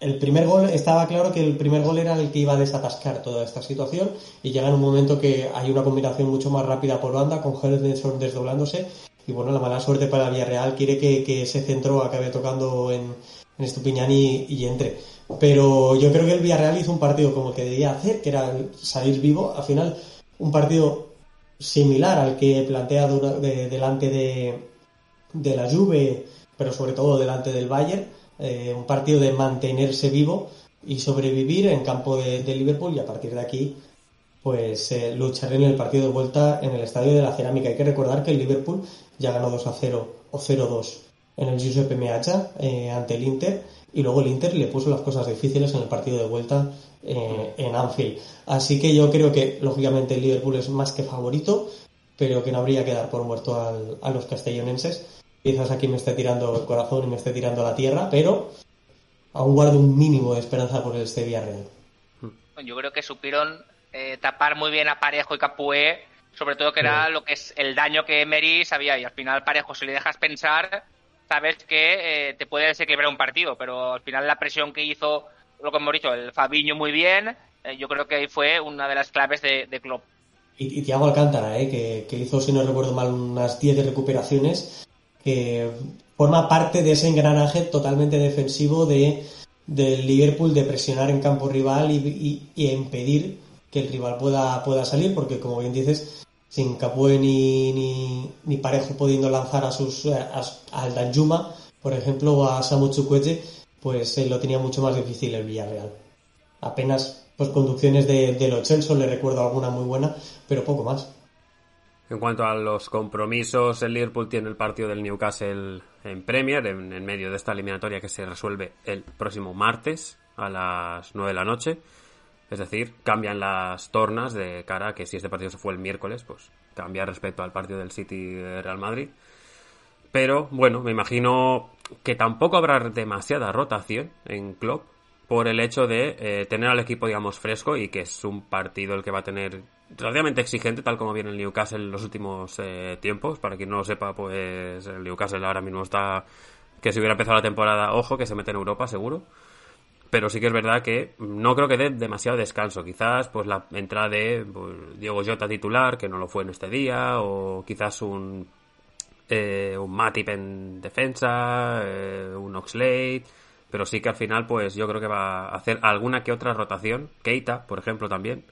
el primer gol, estaba claro que el primer gol era el que iba a desatascar toda esta situación y llega en un momento que hay una combinación mucho más rápida por banda con Henderson desdoblándose y bueno, la mala suerte para Villarreal quiere que, que ese centro acabe tocando en, en Estupiñán y, y entre. Pero yo creo que el Villarreal hizo un partido como que debía hacer, que era salir vivo. Al final, un partido similar al que plantea delante de, de la Juve, pero sobre todo delante del Bayern. Eh, un partido de mantenerse vivo y sobrevivir en campo de, Liverpool y a partir de aquí pues eh, luchar en el partido de vuelta en el Estadio de la Cerámica. Hay que recordar que el Liverpool ya ganó 2 a 0 o 0-2 en el Giuseppe Meazza eh, ante el Inter y luego el Inter le puso las cosas difíciles en el partido de vuelta eh, en Anfield. Así que yo creo que lógicamente el Liverpool es más que favorito, pero que no habría que dar por muerto a los castellonenses. Quizás aquí me esté tirando el corazón y me esté tirando la tierra, pero aún guardo un mínimo de esperanza por este Villarreal.
Yo creo que supieron eh, tapar muy bien a Parejo y Capué, sobre todo que era lo que es el daño que Emery sabía y al final Parejo si le dejas pensar, sabes que eh, te puede desequilibrar un partido, pero al final la presión que hizo, lo que hemos dicho, el Fabiño muy bien, eh, yo creo que ahí fue una de las claves de, de Klopp.
Y, y Thiago Alcántara, ¿eh? que, que hizo, si no recuerdo mal, unas 10 de recuperaciones, que forma parte de ese engranaje totalmente defensivo de, del Liverpool de presionar en campo rival y, y- impedir que el rival pueda, pueda salir, porque como bien dices, sin Capué ni, ni, ni Parejo pudiendo lanzar a sus a- al Danjuma, por ejemplo, o a Samu Chukwueze, pues eh, lo tenía mucho más difícil el Villarreal apenas pues conducciones de, de Lo Celso, le recuerdo alguna muy buena, pero poco más.
En cuanto a los compromisos, el Liverpool tiene el partido del Newcastle en Premier, en, medio de esta eliminatoria que se resuelve el próximo martes a las 9 de la noche. Es decir, cambian las tornas de cara a que si este partido se fue el miércoles, pues cambia respecto al partido del City Real Madrid. Pero bueno, me imagino que tampoco habrá demasiada rotación en Klopp por el hecho de eh, tener al equipo, digamos, fresco y que es un partido el que va a tener relativamente exigente, tal como viene el Newcastle en los últimos eh, tiempos. Para quien no lo sepa, pues el Newcastle ahora mismo está que si hubiera empezado la temporada, ojo, que se mete en Europa seguro. Pero sí que es verdad que no creo que dé demasiado descanso. Quizás pues la entrada de pues, Diego Jota titular, que no lo fue en este día, o quizás un eh, un Matip en defensa, eh, un Oxlade, pero sí que al final, pues yo creo que va a hacer alguna que otra rotación. Keita, por ejemplo, también.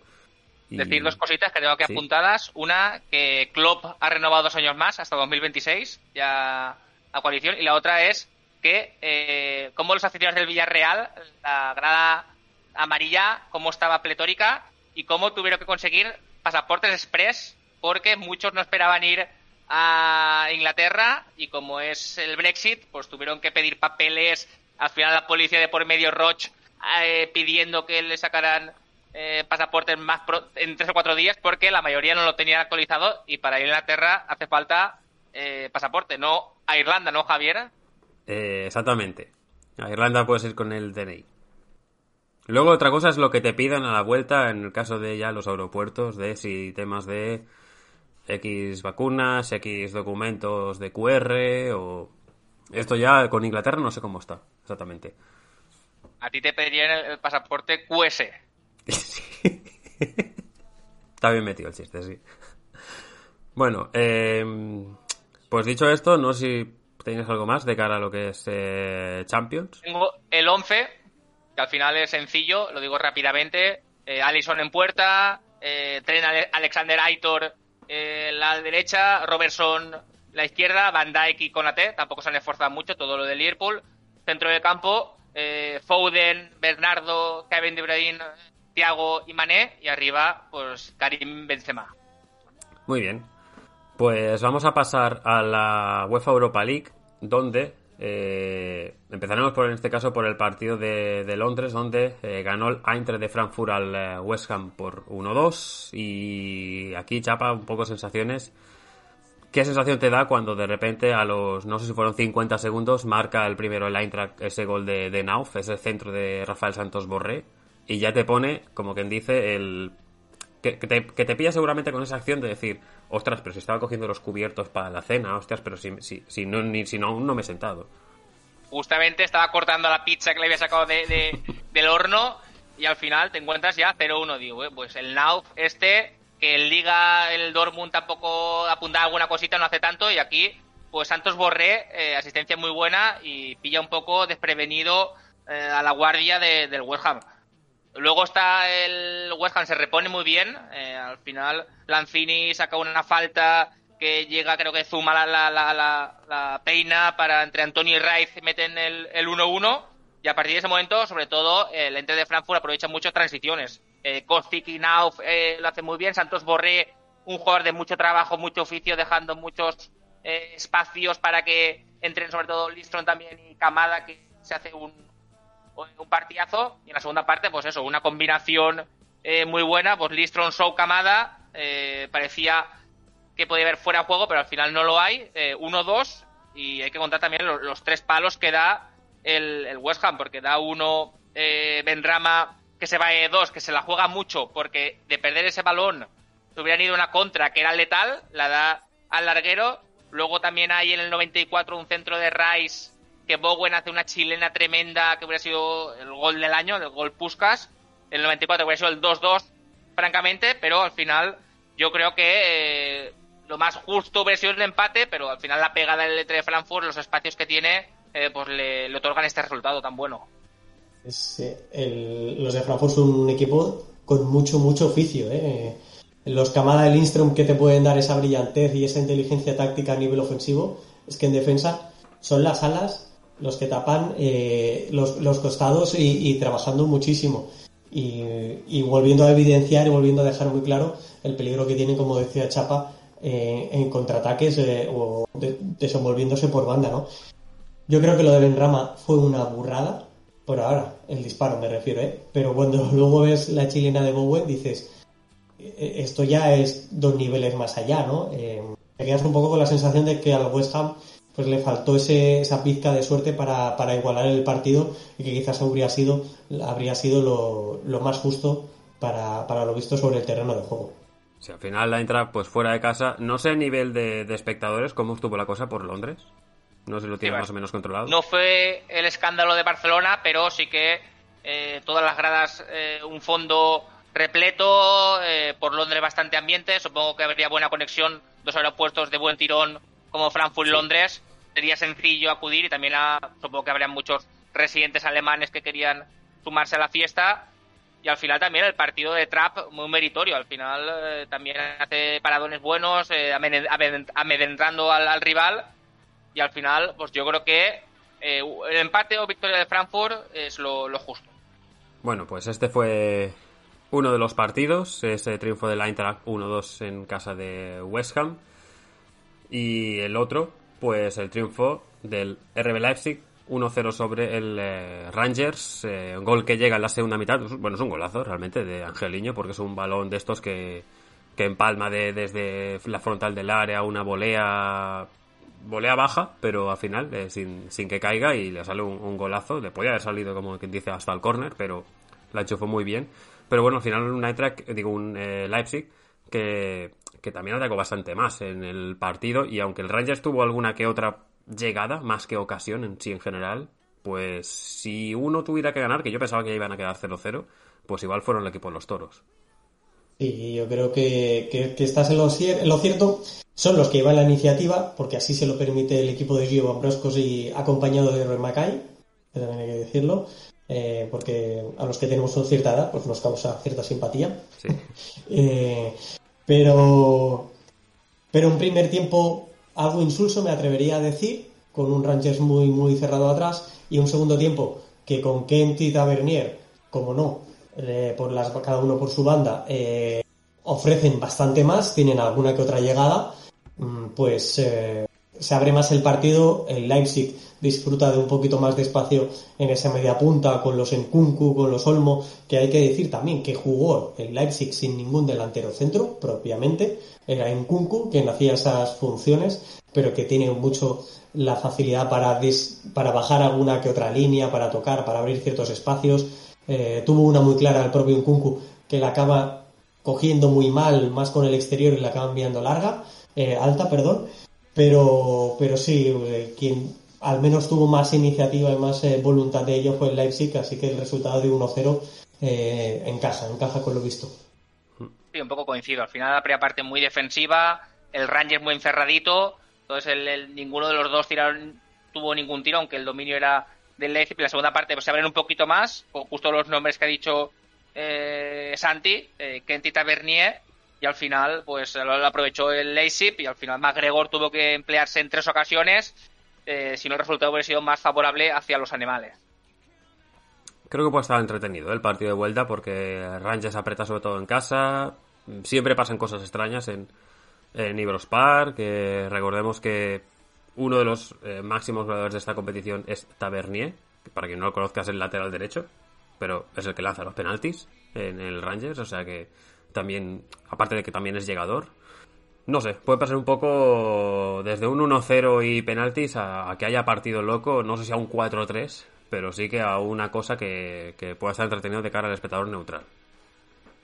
Decir dos cositas que tengo aquí apuntadas. Una, que Klopp ha renovado dos años más, hasta 2026, ya a coalición. Y la otra es que, eh, como los aficionados del Villarreal, la grada amarilla, cómo estaba pletórica y cómo tuvieron que conseguir pasaportes express porque muchos no esperaban ir a Inglaterra y como es el Brexit, pues tuvieron que pedir papeles. Al final la policía de por medio Roche eh, pidiendo que le sacaran eh, pasaportes más en tres o cuatro días porque la mayoría no lo tenían actualizado y para ir a Inglaterra hace falta eh, pasaporte, no a Irlanda, ¿no, Javier?
exactamente. A Irlanda puedes ir con el DNI. Luego otra cosa es lo que te pidan a la vuelta en el caso de ya los aeropuertos, de si temas de X vacunas, X documentos de QR o... Esto ya con Inglaterra no sé cómo está, exactamente.
A ti te pedirían el pasaporte QS.
Está bien metido el chiste, sí. Bueno, eh, pues dicho esto, no sé si tenéis algo más de cara a lo que es eh, Champions.
Tengo el 11, que al final es sencillo, lo digo rápidamente. Eh, Allison en puerta, eh, Tren Alexander Aitor eh, la derecha, Robertson la izquierda, Van Dijk y Konate, tampoco se han esforzado mucho, todo lo de Liverpool. Centro de campo, eh, Foden, Bernardo, Kevin De Bruyne, Thiago y Mané, y arriba, pues Karim Benzema.
Muy bien. Pues vamos a pasar a la UEFA Europa League, donde eh, empezaremos por en este caso por el partido de, Londres, donde eh, ganó el Eintracht de Frankfurt al eh, West Ham por 1-2. Y aquí chapa un poco sensaciones. ¿Qué sensación te da cuando de repente a los, no sé si fueron 50 segundos, marca el primero el Eintracht ese gol de, de Nauf, ese centro de Rafael Santos Borré, y ya te pone, como quien dice, el que, te, que, te, pilla seguramente con esa acción de decir, ostras, pero si estaba cogiendo los cubiertos para la cena, ostras, pero si, si, si, no, ni, si no, aún no me he sentado.
Justamente estaba cortando la pizza que le había sacado de, del horno y al final te encuentras ya 0-1. Digo, pues el Nauf este, que en Liga el Dortmund tampoco apuntaba alguna cosita, no hace tanto, y aquí, pues Santos Borré, eh, asistencia muy buena y pilla un poco desprevenido eh, a la guardia del West Ham. Luego está el West Ham, se repone muy bien. Eh, al final, Lanzini saca una falta que llega, creo que Zuma la, la, la, peina para entre Antonio y Raiz meten el 1-1. y a partir de ese momento, sobre todo, el ente de Frankfurt aprovecha muchas transiciones. Eh, y Nauf eh, lo hace muy bien. Santos Borré, un jugador de mucho trabajo, mucho oficio, dejando muchos eh, espacios para que entren, sobre todo Listron también y Camada, que se hace un, un partidazo. Y en la segunda parte, pues eso, una combinación eh, muy buena. Pues Listron, Show, Camada. Parecía que podía haber fuera juego, pero al final no lo hay. 1-2. Eh, y hay que contar también los, tres palos que da el, West Ham, porque da uno Benrama que se va de dos, que se la juega mucho, porque de perder ese balón se hubieran ido una contra que era letal, la da al larguero. Luego también hay en el 94 un centro de Rice que Bowen hace una chilena tremenda que hubiera sido el gol del año, el gol Puskas. El 94 hubiera sido el 2-2, francamente, pero al final yo creo que eh, lo más justo hubiera sido el empate, pero al final la pegada del E3 de Frankfurt, los espacios que tiene, eh, pues le, otorgan este resultado tan bueno.
Eh, los de Frankfurt son un equipo con mucho, mucho oficio. Los Camada del Lindström que te pueden dar esa brillantez y esa inteligencia táctica a nivel ofensivo, es que en defensa son las alas los que tapan eh, los, los, costados y, trabajando muchísimo. Y, volviendo a evidenciar y volviendo a dejar muy claro el peligro que tienen, como decía Chapa, eh, en contraataques eh, o desenvolviéndose por banda, ¿no? Yo creo que lo de Benrama fue una burrada, por ahora, el disparo me refiero, ¿eh? Pero cuando luego ves la chilena de Bowen dices, esto ya es dos niveles más allá, ¿no? te quedas un poco con la sensación de que al West Ham pues le faltó ese, esa pizca de suerte para, igualar el partido y que quizás habría sido, habría sido lo, más justo para, lo visto sobre el terreno de juego.
Si al final la entra pues fuera de casa, no sé a nivel de, espectadores cómo estuvo la cosa por Londres. No si lo tiene más o menos controlado.
No fue el escándalo de Barcelona, pero sí que eh, todas las gradas, eh, un fondo repleto, eh, por Londres bastante ambiente, supongo que habría buena conexión, dos aeropuertos de buen tirón como Frankfurt y Londres, sería sencillo acudir y también supongo que habría muchos residentes alemanes que querían sumarse a la fiesta. Y al final también el partido de Trap muy meritorio. Al final eh, también hace paradones buenos, eh, amedrentando al, rival. Y al final, pues yo creo que eh, el empate o victoria de Frankfurt es lo, justo.
Bueno, pues este fue uno de los partidos, ese triunfo del Eintracht 1-2 en casa de West Ham. Y el otro, pues el triunfo del RB Leipzig 1-0 sobre el eh, Rangers, eh, un gol que llega en la segunda mitad, bueno, es un golazo realmente de Angeliño, porque es un balón de estos que, que empalma de, desde la frontal del área, una volea volea baja, pero al final eh, sin, sin, que caiga y le sale un, golazo, le podía haber salido como quien dice hasta el córner, pero la enchufó muy bien. Pero bueno, al final un Eintracht, digo un Leipzig que, que también atacó bastante más en el partido y aunque el Rangers tuvo alguna que otra llegada más que ocasión en sí en general, pues si uno tuviera que ganar, que yo pensaba que iban a quedar 0-0, pues igual fueron el equipo de los toros.
Y yo creo que, que, estás en lo, cierto. Son los que llevan la iniciativa, porque así se lo permite el equipo de Gio Ambroscos y acompañado de Roy Mackay, que también hay que decirlo, eh, porque a los que tenemos una cierta edad, pues nos causa cierta simpatía. Eh, pero, pero un primer tiempo algo insulso, me atrevería a decir, con un Rangers muy, muy cerrado atrás, y un segundo tiempo que con Kent y Tavernier, como no, por las, cada uno por su banda, eh, ofrecen bastante más, tienen alguna que otra llegada, mm, pues eh, se abre más el partido, el Leipzig disfruta de un poquito más de espacio en esa media punta con los Enkunku, con los Olmo, que hay que decir también que jugó el Leipzig sin ningún delantero centro propiamente, era Enkunku quien hacía esas funciones, pero que tiene mucho la facilidad para, para bajar alguna que otra línea, para tocar, para abrir ciertos espacios. Eh, tuvo una muy clara el propio Nkunku que la acaba cogiendo muy mal, más con el exterior y la acaba enviando larga, eh, alta, perdón. Pero, pero sí, eh, quien al menos tuvo más iniciativa y más voluntad de ello fue el Leipzig, así que el resultado de 1-0 encaja, encaja con lo visto.
Sí, un poco coincido. Al final la primera parte muy defensiva, el Rangers muy encerradito, entonces el, ninguno de los dos tiraron, tuvo ningún tiro, aunque el dominio era del Leipzig. La segunda parte pues, se abren un poquito más, con justo los nombres que ha dicho eh, Santi, eh, Kent y Tavernier, y al final pues lo, aprovechó el Leipzig y al final McGregor tuvo que emplearse en tres ocasiones, eh, si no el resultado hubiera sido más favorable hacia los animales.
Creo que puede estar entretenido el partido de vuelta porque Rangers aprieta sobre todo en casa. Siempre pasan cosas extrañas en, en Ibros Park. recordemos que uno de los eh, máximos jugadores de esta competición es Tavernier, que para quien no lo conozca es el lateral derecho, pero es el que lanza los penaltis en el Rangers, o sea que también, aparte de que también es llegador, no sé, puede pasar un poco desde un 1-0 y penaltis a, que haya partido loco, no sé si a un 4-3, pero sí que a una cosa que, pueda estar entretenido de cara al espectador neutral.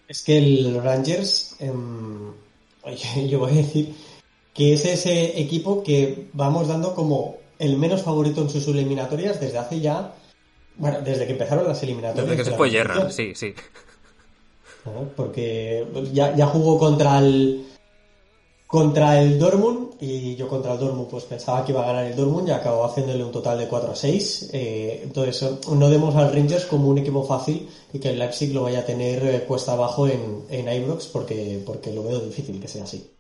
Es que el Rangers, em, yo voy a decir que es ese equipo que vamos dando como el menos favorito en sus eliminatorias desde hace ya, bueno, desde que empezaron las eliminatorias.
Desde que se fue Gerrard, sí, sí.
Porque ya, ya jugó contra el contra el Dortmund y yo contra el Dortmund pues pensaba que iba a ganar el Dortmund y acabó haciéndole un total de 4 a 6 eh, entonces no demos al Rangers como un equipo fácil y que el Leipzig lo vaya a tener eh, cuesta abajo en, en Ibrox porque, porque lo veo difícil que sea así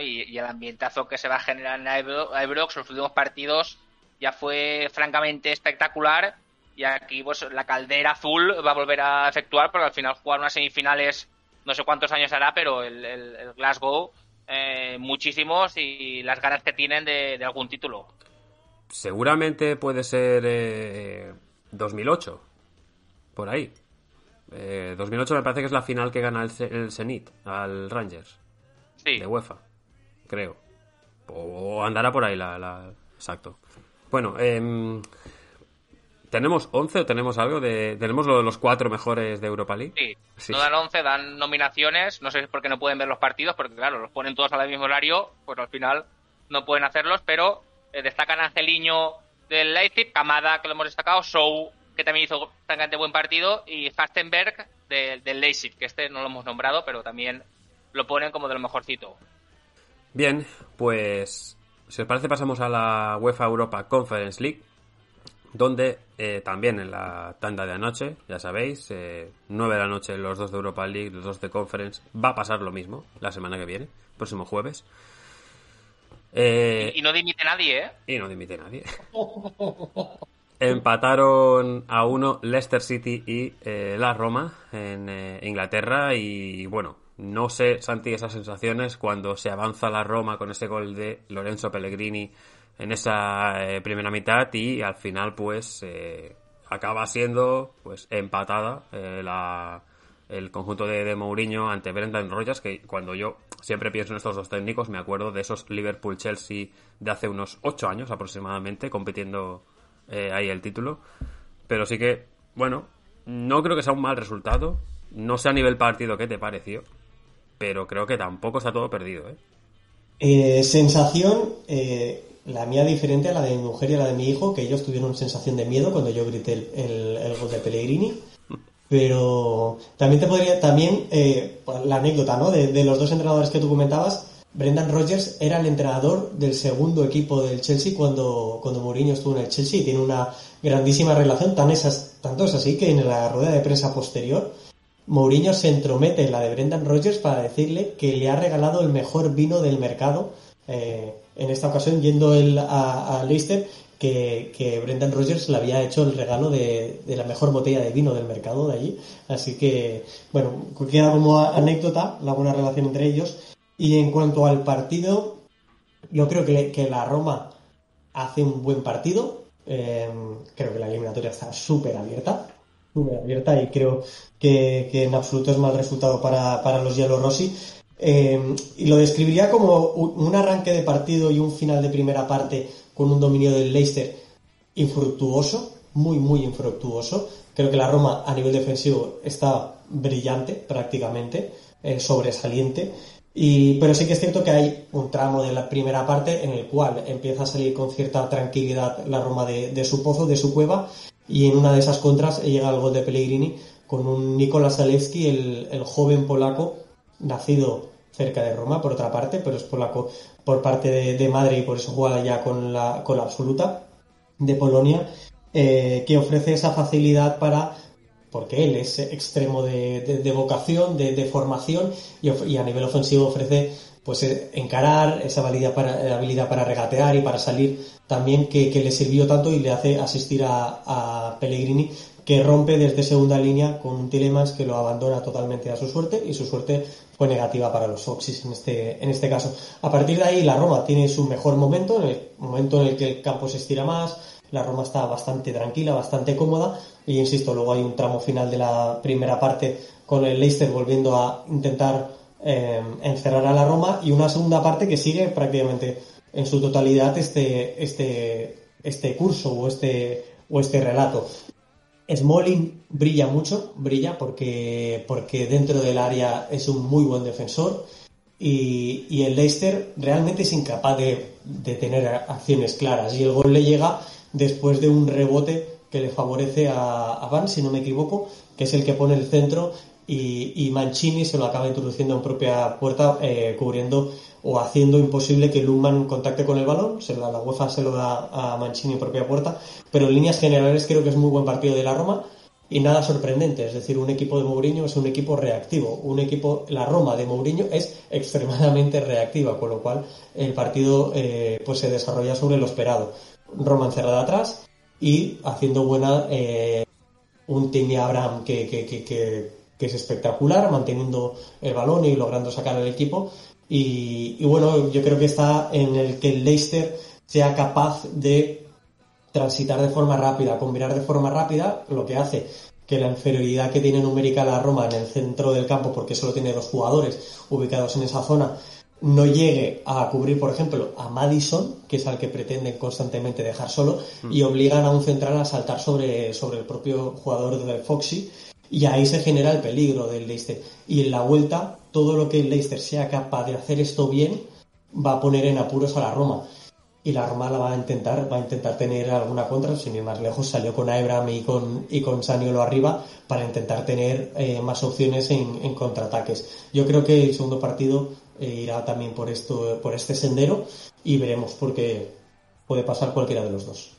y, el ambientazo que se va a generar en Ibrox los últimos partidos ya fue francamente espectacular y aquí pues la caldera azul va a volver a efectuar porque al final jugar unas semifinales no sé cuántos años hará pero el, el Glasgow eh, muchísimos y las ganas que tienen de, algún título.
Seguramente puede ser 2008, eh, por ahí. 2008 eh, me parece que es la final que gana el, el Zenit al Rangers.
Sí.
De UEFA, creo. O, andará por ahí la... la... Exacto. Bueno, eh, ¿Tenemos 11 o tenemos algo de... ¿Tenemos los cuatro mejores de Europa League?
Sí, no dan 11, dan nominaciones. No sé por qué no pueden ver los partidos, porque claro, los ponen todos al mismo horario, pues al final no pueden hacerlos, pero eh, destacan Angeliño del Leipzig, Kamada, que lo hemos destacado, Show, que también hizo bastante buen partido, y Fastenberg del Leipzig, que este no lo hemos nombrado, pero también lo ponen como de lo mejorcito.
Bien, pues si os parece pasamos a la UEFA Europa Conference League donde eh, también en la tanda de anoche, ya sabéis, eh, 9 de la noche los dos de Europa League, los dos de Conference, va a pasar lo mismo la semana que viene, próximo jueves.
Eh, y, no dimite nadie, ¿eh?
Y no dimite nadie. Empataron a uno Leicester City y eh, la Roma en eh, Inglaterra y bueno, no sé, Santi, esas sensaciones cuando se avanza la Roma con ese gol de Lorenzo Pellegrini en esa eh, primera mitad y al final pues acaba siendo pues empatada la, el conjunto de, de, Mourinho ante Brendan Rodgers que cuando yo siempre pienso en estos dos técnicos me acuerdo de esos Liverpool-Chelsea de hace unos ocho años aproximadamente compitiendo eh, ahí el título. Pero sí que, bueno, no creo que sea un mal resultado. No sé a nivel partido qué te pareció. Pero creo que tampoco está todo perdido. ¿eh?
eh sensación, eh, la mía diferente a la de mi mujer y a la de mi hijo, que ellos tuvieron sensación de miedo cuando yo grité el, el, gol de Pellegrini. Pero también te podría, también la anécdota, ¿no? De, de, los dos entrenadores que tú comentabas, Brendan Rodgers era el entrenador del segundo equipo del Chelsea cuando, cuando Mourinho estuvo en el Chelsea y tiene una grandísima relación, tan esas, tanto es así que en la rueda de prensa posterior Mourinho se entromete en la de Brendan Rodgers para decirle que le ha regalado el mejor vino del mercado, eh, en esta ocasión yendo él a, Leicester, que, Brendan Rodgers le había hecho el regalo de, de, la mejor botella de vino del mercado de allí. Así que, bueno, queda como anécdota la buena relación entre ellos. Y en cuanto al partido, yo creo que, la Roma hace un buen partido. Eh, creo que la eliminatoria está súper abierta, abierta y creo que, en absoluto es mal resultado para, para los Yellow Rossi. Eh, y lo describiría como un arranque de partido y un final de primera parte con un dominio del Leicester infructuoso, muy, muy infructuoso. Creo que la Roma a nivel defensivo está brillante prácticamente, eh, sobresaliente. Y, pero sí que es cierto que hay un tramo de la primera parte en el cual empieza a salir con cierta tranquilidad la Roma de, su pozo, de su cueva, y en una de esas contras llega el gol de Pellegrini con un Nikola Zalewski, el, joven polaco, nacido cerca de Roma, por otra parte, pero es polaco por parte de, madre y por eso juega ya con la, con la absoluta de Polonia, eh, que ofrece esa facilidad para porque él es extremo de, vocación, de, formación y, a nivel ofensivo ofrece pues eh, encarar esa habilidad para, habilidad para regatear y para salir también que, le sirvió tanto y le hace asistir a, Pellegrini que rompe desde segunda línea con un Tilemans que lo abandona totalmente a su suerte y su suerte fue negativa para los Foxys en este, en este caso. A partir de ahí la Roma tiene su mejor momento, en el momento en el que el campo se estira más, la Roma está bastante tranquila, bastante cómoda, y insisto, luego hay un tramo final de la primera parte con el Leicester volviendo a intentar eh, encerrar a la Roma, y una segunda parte que sigue prácticamente en su totalidad este, este, este curso o este, o este relato. Smalling brilla mucho, brilla porque, porque dentro del área es un muy buen defensor y, y el Leicester realmente es incapaz de, de, tener acciones claras y el gol le llega después de un rebote que le favorece a, Van, si no me equivoco, que es el que pone el centro y, Mancini se lo acaba introduciendo en propia puerta, eh, cubriendo o haciendo imposible que Luman contacte con el balón. Se la, la UEFA se lo da a Mancini en propia puerta, pero en líneas generales creo que es muy buen partido de la Roma y nada sorprendente, es decir, un equipo de Mourinho es un equipo reactivo, un equipo, la Roma de Mourinho es extremadamente reactiva, con lo cual el partido eh, pues se desarrolla sobre lo esperado. Roma encerrada atrás y haciendo buena eh, un Timmy Abraham que, que, es espectacular, manteniendo el balón y logrando sacar al equipo. Y, bueno, yo creo que está en el que el Leicester sea capaz de transitar de forma rápida, combinar de forma rápida, lo que hace que la inferioridad que tiene numérica la Roma en el centro del campo, porque solo tiene dos jugadores ubicados en esa zona, no llegue a cubrir, por ejemplo, a Madison, que es al que pretenden constantemente dejar solo, mm. y obligan a un central a saltar sobre, sobre el propio jugador del Foxy, y ahí se genera el peligro del Leicester. Y en la vuelta, todo lo que el Leicester sea capaz de hacer esto bien, va a poner en apuros a la Roma. Y la Roma la va a intentar, va a intentar tener alguna contra, sin ir más lejos, salió con Abraham y con, y con Saniolo arriba para intentar tener eh, más opciones en, contraataques. Yo creo que el segundo partido eh, irá también por esto, por este sendero y veremos porque puede pasar cualquiera de los dos.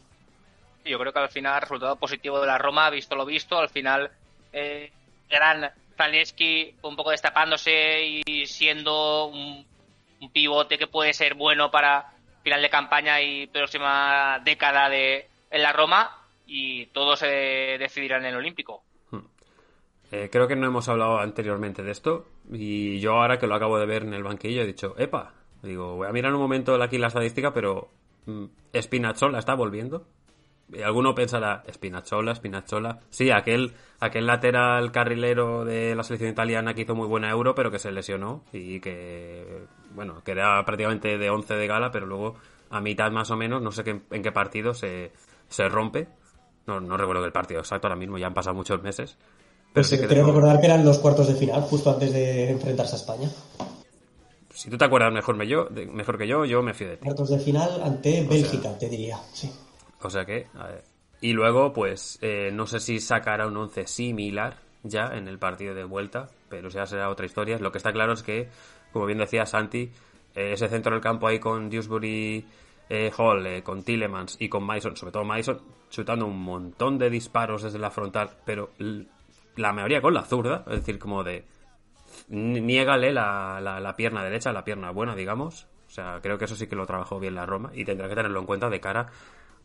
Yo creo que al final, resultado positivo de la Roma, visto lo visto, al final, eh, gran Zalewski un poco destapándose y siendo un, pivote que puede ser bueno para final de campaña y próxima década de en la Roma y todo se decidirá en el Olímpico. Hmm.
Eh, creo que no hemos hablado anteriormente de esto y yo ahora que lo acabo de ver en el banquillo he dicho, epa, digo, voy a mirar un momento aquí la estadística, pero mm, Spinazzola está volviendo. Y alguno pensará, Spinazzola, Spinazzola. Sí, aquel, aquel lateral carrilero de la selección italiana que hizo muy buena euro, pero que se lesionó y que, bueno, que era prácticamente de 11 de gala, pero luego a mitad más o menos, no sé qué, en qué partido se, se rompe. No, no recuerdo el partido exacto ahora mismo, ya han pasado muchos meses.
Pero sí creo recordar que eran los cuartos de final, justo antes de enfrentarse a España.
Si tú te acuerdas mejor, mejor que yo, yo me fío de ti.
Cuartos de final ante Bélgica, te diría, sí.
O sea que, y luego, pues, eh, no sé si sacará un 11 similar ya en el partido de vuelta, pero ya será otra historia. Lo que está claro es que, como bien decía Santi, eh, ese centro del campo ahí con Dewsbury eh, Hall, con Tillemans y con Mason, sobre todo Mason, chutando un montón de disparos desde la frontal, pero la mayoría con la zurda, es decir, como de niégale la, la, pierna derecha, la pierna buena, digamos. O sea, creo que eso sí que lo trabajó bien la Roma y tendrá que tenerlo en cuenta de cara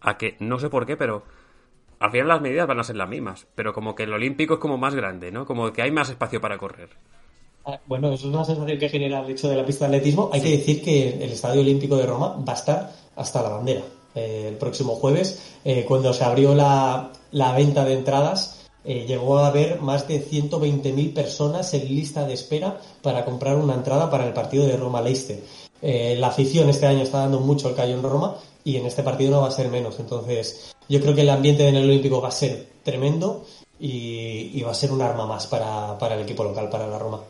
a que, no sé por qué, pero al final las medidas van a ser las mismas, pero como que el olímpico es como más grande, ¿no? Como que hay más espacio para correr.
Ah, bueno, eso es una sensación que genera el hecho de la pista de atletismo. Hay que decir que el Estadio Olímpico de Roma va a estar hasta la bandera eh, el próximo jueves, eh, cuando se abrió la, la venta de entradas eh, llegó a haber más de 120.000 personas en lista de espera para comprar una entrada para el partido de Roma-Leicester. La afición este año está dando mucho el callo en Roma y en este partido no va a ser menos. Entonces, yo creo que el ambiente en el Olímpico va a ser tremendo y, va a ser un arma más para, el equipo local, para la Roma.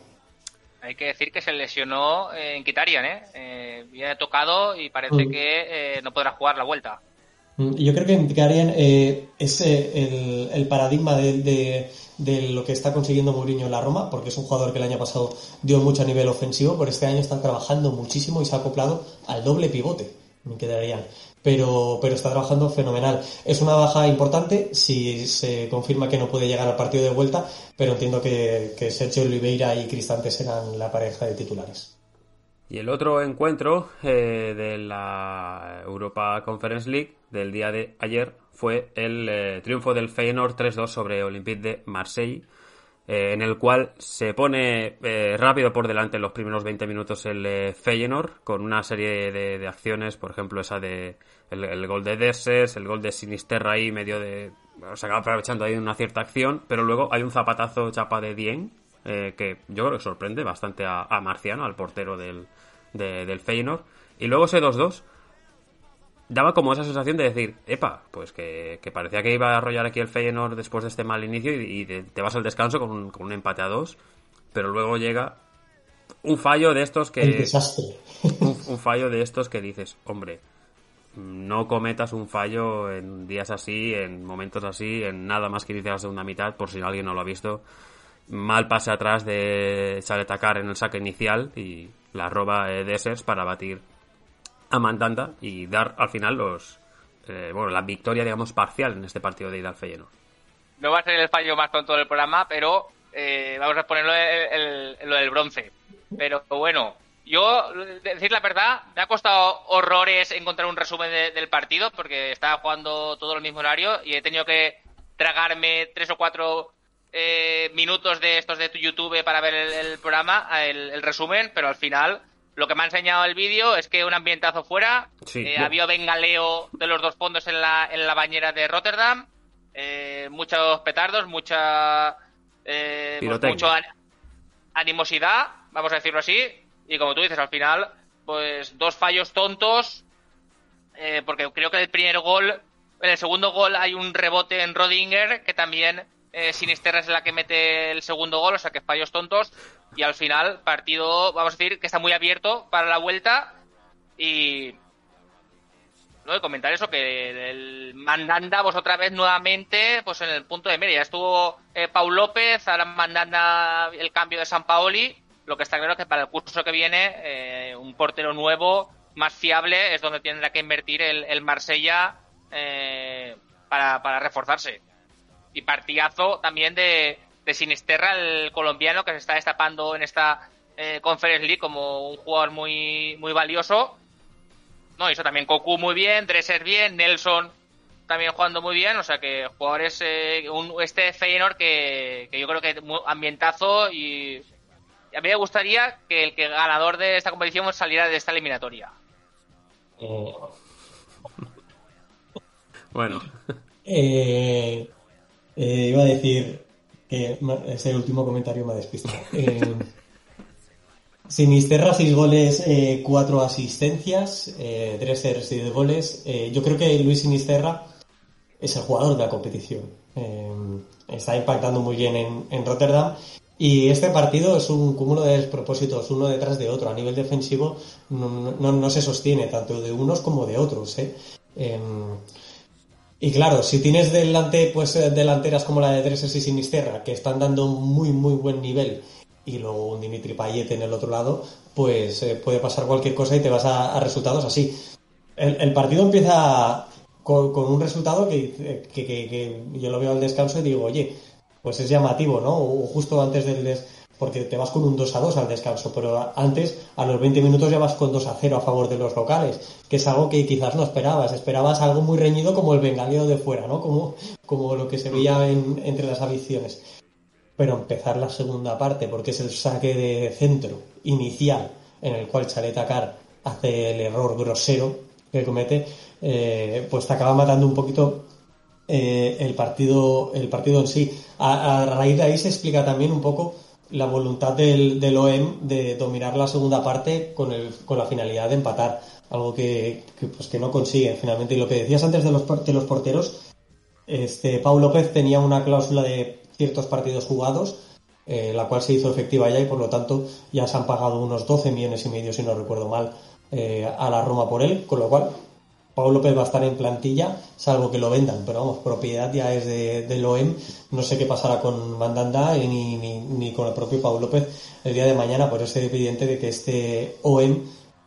Hay que decir que se lesionó en Kitarian, ¿eh? eh viene tocado y parece mm. que no podrá jugar la vuelta.
Mm, yo creo que Mkhitaryan eh, es eh, el, paradigma de, lo que está consiguiendo Mourinho en la Roma, porque es un jugador que el año pasado dio mucho a nivel ofensivo, pero este año está trabajando muchísimo y se ha acoplado al doble pivote, Mkhitaryan. Pero, pero está trabajando fenomenal. Es una baja importante si se confirma que no puede llegar al partido de vuelta, pero entiendo que, que Sergio Oliveira y Cristante serán la pareja de titulares.
Y el otro encuentro eh, de la Europa Conference League del día de ayer fue el eh, triunfo del Feyenoord 3-2 sobre Olympique de Marseille, eh, en el cual se pone rápido por delante en los primeros 20 minutos el Feyenoord con una serie de, acciones, por ejemplo esa de el, gol de Desses, el gol de Sinisterra ahí medio de... se acaba aprovechando ahí una cierta acción, pero luego hay un zapatazo chapa de Dien eh, que yo creo que sorprende bastante a, Marciano, al portero del, del Feyenoord. Y luego ese 2-2 daba como esa sensación de decir, epa, pues que, parecía que iba a arrollar aquí el Feyenoord después de este mal inicio y, te, vas al descanso con un, con un, empate a dos, pero luego llega un fallo de estos que...
desastre.
Un, fallo de estos que dices, hombre, no cometas un fallo en días así, en momentos así, en nada más que inicia la segunda mitad, por si alguien no lo ha visto mal pase atrás de atacar en el saque inicial y la roba de Dessers para batir Mandanda y dar al final los eh, bueno la victoria digamos parcial en este partido de ida al
No va a ser el fallo más tonto del programa, pero eh, vamos a ponerlo en lo del bronce. Pero bueno, yo, decir la verdad, me ha costado horrores encontrar un resumen del partido porque estaba jugando todo el mismo horario y he tenido que tragarme tres o cuatro eh, minutos de estos de tu YouTube para ver el, programa, el, resumen, pero al final lo que me ha enseñado el vídeo es que un ambientazo fuera, eh, había bengaleo de los dos fondos en la, en la bañera de Rotterdam, eh, muchos petardos, mucha eh, mucho animosidad, vamos a decirlo así, y como tú dices, al final, pues dos fallos tontos, porque creo que el primer gol, en el segundo gol hay un rebote en Rodinger que también eh, Sinisterra es la que mete el segundo gol, o sea que fallos tontos. Y al final, partido, vamos a decir, que está muy abierto para la vuelta. Y. No, de comentar eso, que el Mandanda, vos otra vez nuevamente, pues en el punto de media. Estuvo eh, Paul López, ahora Mandanda el cambio de San Paoli. Lo que está claro es que para el curso que viene, eh, un portero nuevo, más fiable, es donde tendrá que invertir el, el Marsella para, para reforzarse. Y partidazo también de, de Sinisterra, el colombiano que se está destapando en esta eh, Conference League como un jugador muy, muy valioso. No, hizo también Cocu muy bien, Dresser bien, Nelson también jugando muy bien, o sea que jugadores, eh, un, este Feyenoord que, que yo creo que muy ambientazo y a mí me gustaría que el que ganador de esta competición saliera de esta eliminatoria.
Eh,
Bueno,
eh, eh, iba a decir que ese último comentario me ha despistado. Eh, Sinisterra, 6 goles, 4 asistencias, eh, Dresser, 6 goles. Eh, yo creo que Luis Sinisterra es el jugador de la competición. Eh, está impactando muy bien en, en Rotterdam. Y este partido es un cúmulo de despropósitos, uno detrás de otro. A nivel defensivo no, no- no se sostiene, tanto de unos como de otros. ¿Eh? Y claro, si tienes delante, pues eh, delanteras como la de Dresses y Sinisterra, que están dando muy, muy buen nivel, y luego un Dimitri Payet en el otro lado, pues eh, puede pasar cualquier cosa y te vas a, resultados así. El, el partido empieza con, un resultado que, que- que- que yo lo veo al descanso y digo, oye, pues es llamativo, ¿no? O justo antes del des... porque te vas con un 2 a 2 al descanso, pero antes, a los 20 minutos ya vas con 2 a 0 a favor de los locales, que es algo que quizás no esperabas. Esperabas algo muy reñido como el bengaleo de fuera, ¿no? Como, como lo que se veía en- entre las aficiones. Pero empezar la segunda parte, porque es el saque de centro inicial, en el cual Chaleta Car hace el error grosero que comete, eh, pues te acaba matando un poquito eh, el partido el partido en sí. A, a raíz de ahí se explica también un poco la voluntad del, OM de dominar la segunda parte con, el, con la finalidad de empatar, algo que, pues que no consiguen finalmente. Y lo que decías antes de los, de los porteros, este Pau López tenía una cláusula de ciertos partidos jugados, eh, la cual se hizo efectiva ya y por lo tanto ya se han pagado unos 12 millones y medio, si no recuerdo mal, eh, a la Roma por él, con lo cual Pau López va a estar en plantilla, salvo que lo vendan, pero vamos, propiedad ya es de, del OEM. No sé qué pasará con Mandanda y ni, ni, ni con el propio Pau López el día de mañana, por eso es evidente de que este OEM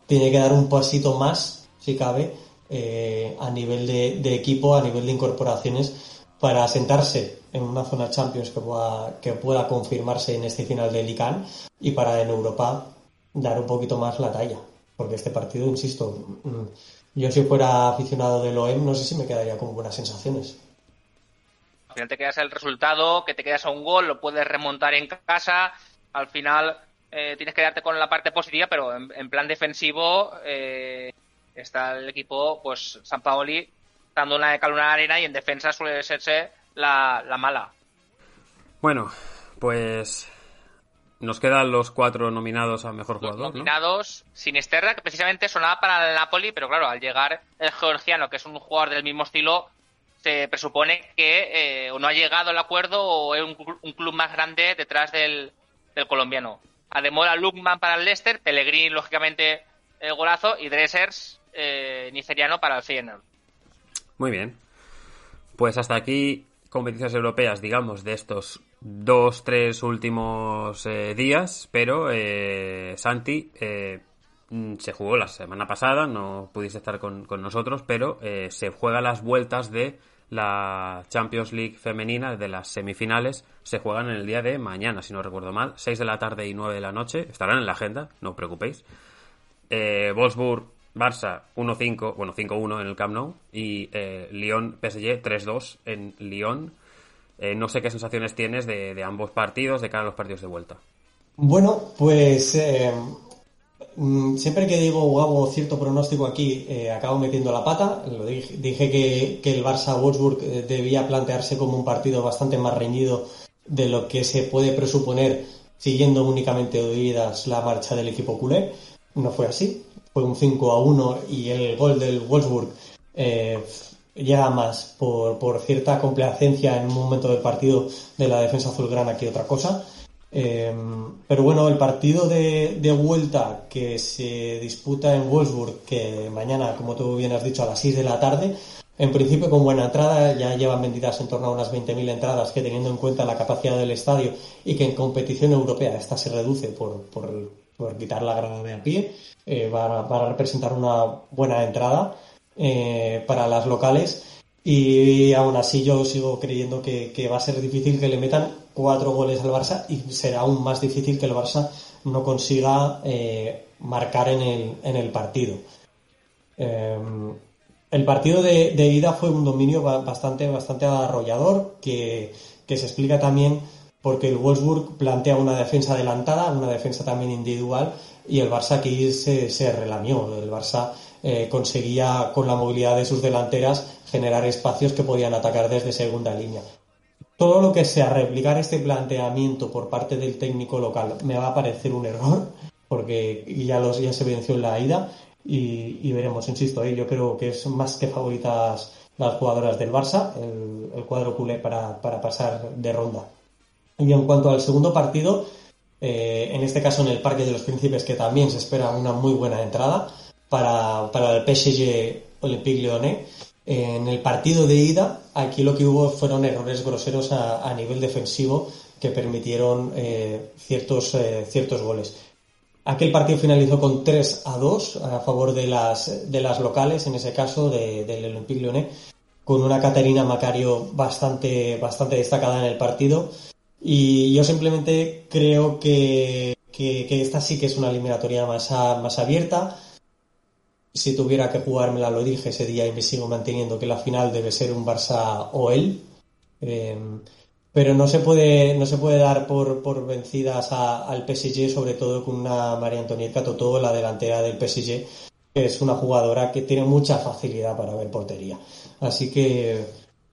tiene que dar un pasito más, si cabe, eh, a nivel de, de equipo, a nivel de incorporaciones, para sentarse en una zona Champions que pueda, que pueda confirmarse en este final de Lican y para en Europa dar un poquito más la talla. Porque este partido, insisto, mm, yo si fuera aficionado del OEM no sé si me quedaría con buenas sensaciones.
Al final te quedas el resultado, que te quedas a un gol, lo puedes remontar en casa. Al final eh, tienes que darte con la parte positiva, pero en, en plan defensivo eh, está el equipo, pues San Paoli, dando una de cal una de arena y en defensa suele serse la, la mala.
bueno, pues nos quedan los cuatro nominados a mejor
Los
jugador, ¿no?
nominados, Sinisterra, que precisamente sonaba para el Napoli, pero claro, al llegar el georgiano, que es un jugador del mismo estilo, se presupone que eh, o no ha llegado al acuerdo o es un club más grande detrás del, del colombiano. Ademola Lukman para el Leicester, Pellegrini, lógicamente, el golazo, y Dressers, eh, nigeriano, para el Feyenoord.
Muy bien. Pues hasta aquí competiciones europeas, digamos, de estos dos, tres últimos eh, días, pero eh, Santi eh, mm, se jugó la semana pasada, no pudiste estar con, con nosotros, pero eh, se juega las vueltas de la Champions League femenina, de las semifinales, se juegan en el día de mañana, si no recuerdo mal, 6 de la tarde y 9 de la noche, estarán en la agenda, no os preocupéis. Eh, Wolfsburg, Barça 1-5, bueno 5-1 en el Camp Nou y eh, Lyon PSG 3-2 en Lyon. Eh, no sé qué sensaciones tienes de, ambos partidos de cara a los partidos de vuelta.
Bueno, pues eh, mm, siempre que digo o hago cierto pronóstico aquí, eh, acabo metiendo la pata. Dije, que, el Barça-Wolfsburg debía plantearse como un partido bastante más reñido de lo que se puede presuponer siguiendo únicamente oídas la marcha del equipo culé. No fue así. Fue un 5 a 1 y el gol del Wolfsburg llega más por, por cierta complacencia en un momento del partido de la defensa azulgrana que otra cosa. Eh, pero bueno, el partido de, de, vuelta que se disputa en Wolfsburg, que mañana, como tú bien has dicho, a las 6 de la tarde, en principio con buena entrada, ya llevan vendidas en torno a unas 20.000 entradas, que teniendo en cuenta la capacidad del estadio y que en competición europea esta se reduce por, por, por quitar la grada de a pie, eh, va, va, a representar una buena entrada eh, para las locales. Y aún así yo sigo creyendo que, va a ser difícil que le metan cuatro goles al Barça y será aún más difícil que el Barça no consiga eh, marcar en el, en el partido. Em, el partido de, ida fue un dominio bastante, bastante arrollador que, se explica también porque el Wolfsburg plantea una defensa adelantada, una defensa también individual y el Barça aquí se, se relamió. El Barça eh, conseguía con la movilidad de sus delanteras generar espacios que podían atacar desde segunda línea. Todo lo que sea replicar este planteamiento por parte del técnico local me va a parecer un error, porque ya, se venció en la ida y, veremos, insisto, ¿eh? yo creo que es más que favoritas las jugadoras del Barça, el, cuadro culé para, pasar de ronda. Y en cuanto al segundo partido, eh, en este caso en el Parque de los Príncipes, que también se espera una muy buena entrada para, para el PSG Olympique Lyonnais, en el partido de ida, aquí lo que hubo fueron errores groseros a, nivel defensivo que permitieron eh, ciertos, eh, ciertos goles. Aquel partido finalizó con 3 a 2 a favor de las, de las locales, en ese caso del Olympique Lyonnais, con una Caterina Macario bastante, bastante destacada en el partido. Y yo simplemente creo que, que, esta sí que es una eliminatoria más, más abierta si tuviera que jugármela, lo dije ese día y me sigo manteniendo que la final debe ser un Barça o él. Em, pero no se puede, no se puede dar por, por vencidas al PSG, sobre todo con una María Antonieta Totó, la delantera del PSG, que es una jugadora que tiene mucha facilidad para ver portería. Así que,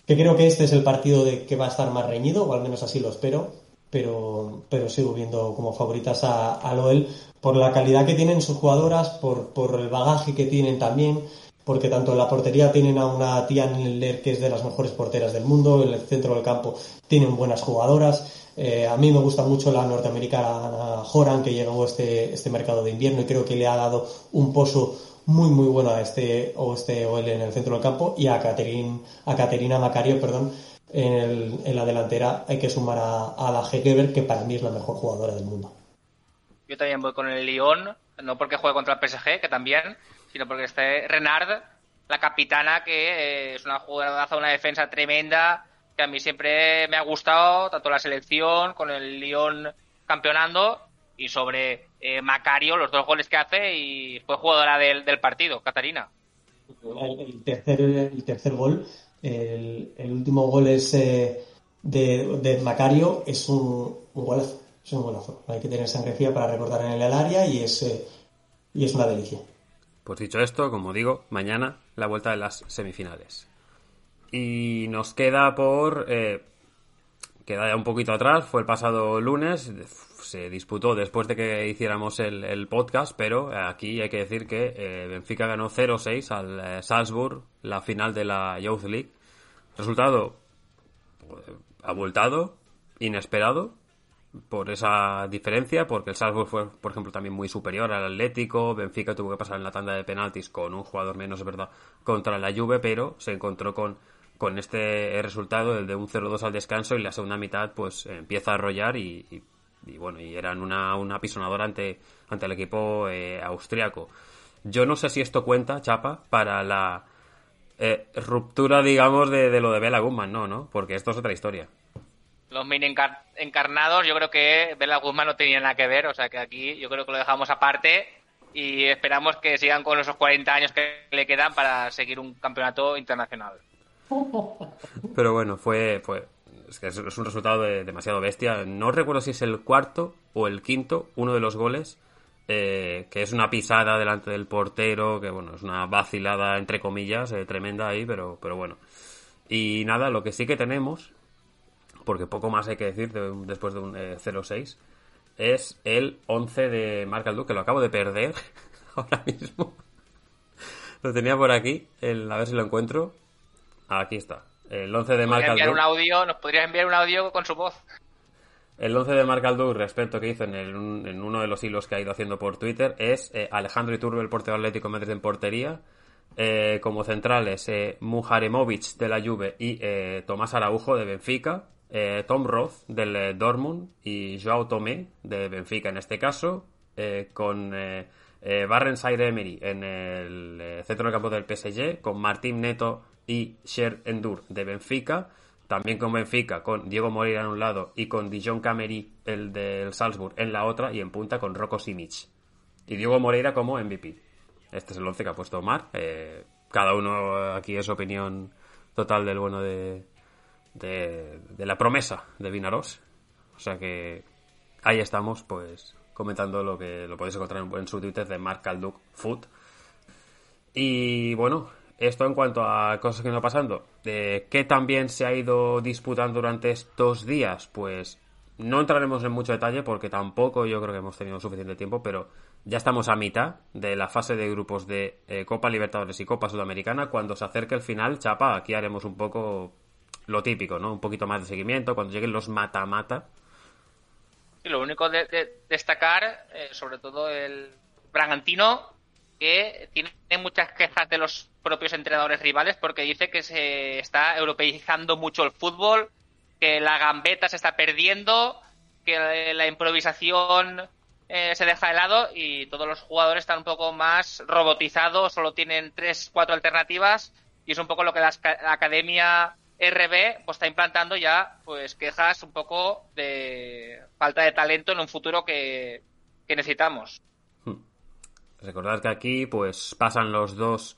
que creo que este es el partido de que va a estar más reñido, o al menos así lo espero, pero, pero sigo viendo como favoritas a, a Loel por la calidad que tienen sus jugadoras, por, por el bagaje que tienen también, porque tanto en la portería tienen a una tía Niller que es de las mejores porteras del mundo, en el centro del campo tienen buenas jugadoras. Eh, a mí me gusta mucho la norteamericana Joran que llegó este, este mercado de invierno y creo que le ha dado un pozo muy muy bueno a este o este OL en el centro del campo y a Caterin, a Caterina Macario, perdón, en, en, la delantera hay que sumar a, a la Hegeber que para mí es la mejor jugadora del mundo.
Yo también voy con el Lyon, no porque juegue contra el PSG, que también, sino porque esté Renard, la capitana, que eh, es una jugadoraza, una defensa tremenda, que a mí siempre me ha gustado, tanto la selección, con el Lyon campeonando, y sobre eh, Macario, los dos goles que hace, y fue jugadora del, partido, Catarina.
El, tercer, el tercer gol, el, último gol es eh, de, Macario, es un, golazo es un golazo. Hay que tener sangre fría para recordar en el área y es, eh, y es una delicia.
Pues dicho esto, como digo, mañana la vuelta de las semifinales. Y nos queda por... Eh, queda ya un poquito atrás, fue el pasado lunes, se disputó después de que hiciéramos el, podcast, pero aquí hay que decir que eh, Benfica ganó 0-6 al Salzburg, la final de la Youth League. Resultado abultado, inesperado, por esa diferencia, porque el Salzburg fue, por ejemplo, también muy superior al Atlético, Benfica tuvo que pasar en la tanda de penaltis con un jugador menos, es verdad, contra la Juve, pero se encontró con, con este resultado, el de un 0-2 al descanso, y la segunda mitad pues empieza a arrollar y, bueno, y eran una, una pisonadora ante, ante el equipo eh, austriaco. Yo no sé si esto cuenta, Chapa, para la eh, ruptura, digamos, de, de lo de Bela Guzmán, no, ¿no? Porque esto es otra historia
los mini encarnados, yo creo que Bela Guzmán no tenía nada que ver, o sea que aquí yo creo que lo dejamos aparte y esperamos que sigan con esos 40 años que le quedan para seguir un campeonato internacional.
Pero bueno, fue, fue es que es un resultado demasiado bestia. No recuerdo si es el cuarto o el quinto, uno de los goles, eh, que es una pisada delante del portero, que bueno, es una vacilada entre comillas, eh, tremenda ahí, pero, pero bueno. Y nada, lo que sí que tenemos porque poco más hay que decir después de un 0-6, eh, es el 11 de Marc Alduc, que lo acabo de perder ahora mismo. lo tenía por aquí, el, a ver si lo encuentro. Aquí está. El 11 de Marc
Un audio, ¿Nos podrías enviar un audio con su voz?
El 11 de Marc Alduc, respecto que hizo en, uno de los hilos que ha ido haciendo por Twitter, es eh, Alejandro Iturbe, el portero atlético Madrid en portería. Eh, como centrales, eh, Mujaremovic de la Juve y Tomás Araujo de Benfica. Tom Roth del Dortmund y Joao Tomé de Benfica en este caso, con Barren Emery en el centro del campo del PSG, con Martín Neto y Sher Endur de Benfica. También con Benfica, con Diego Moreira en un lado y con Dijon Camery, el del Salzburg, en la otra. Y en punta con Rocco Simic. Y Diego Moreira como MVP. Este es el 11 que ha puesto Omar. Eh, cada uno aquí es opinión total del bueno de, de, de la promesa de Vinaros. O sea que ahí estamos, pues, comentando lo que lo podéis encontrar en, su Twitter de Mark Calduc Food. Y bueno, esto en cuanto a cosas que no pasando. De ¿Qué también se ha ido disputando durante estos días? Pues no entraremos en mucho detalle porque tampoco yo creo que hemos tenido suficiente tiempo, pero ya estamos a mitad de la fase de grupos de eh, Copa Libertadores y Copa Sudamericana. Cuando se acerque el final, chapa, aquí haremos un poco lo típico, ¿no? Un poquito más de seguimiento, cuando lleguen los mata-mata.
Y lo único de, destacar, eh, sobre todo el Bragantino, que tiene muchas quejas de los propios entrenadores rivales porque dice que se está europeizando mucho el fútbol, que la gambeta se está perdiendo, que la improvisación eh, se deja de lado y todos los jugadores están un poco más robotizados, solo tienen tres, cuatro alternativas y es un poco lo que la academia RB pues está implantando ya pues quejas un poco de falta de talento en un futuro que, necesitamos.
Recordad que aquí pues pasan los dos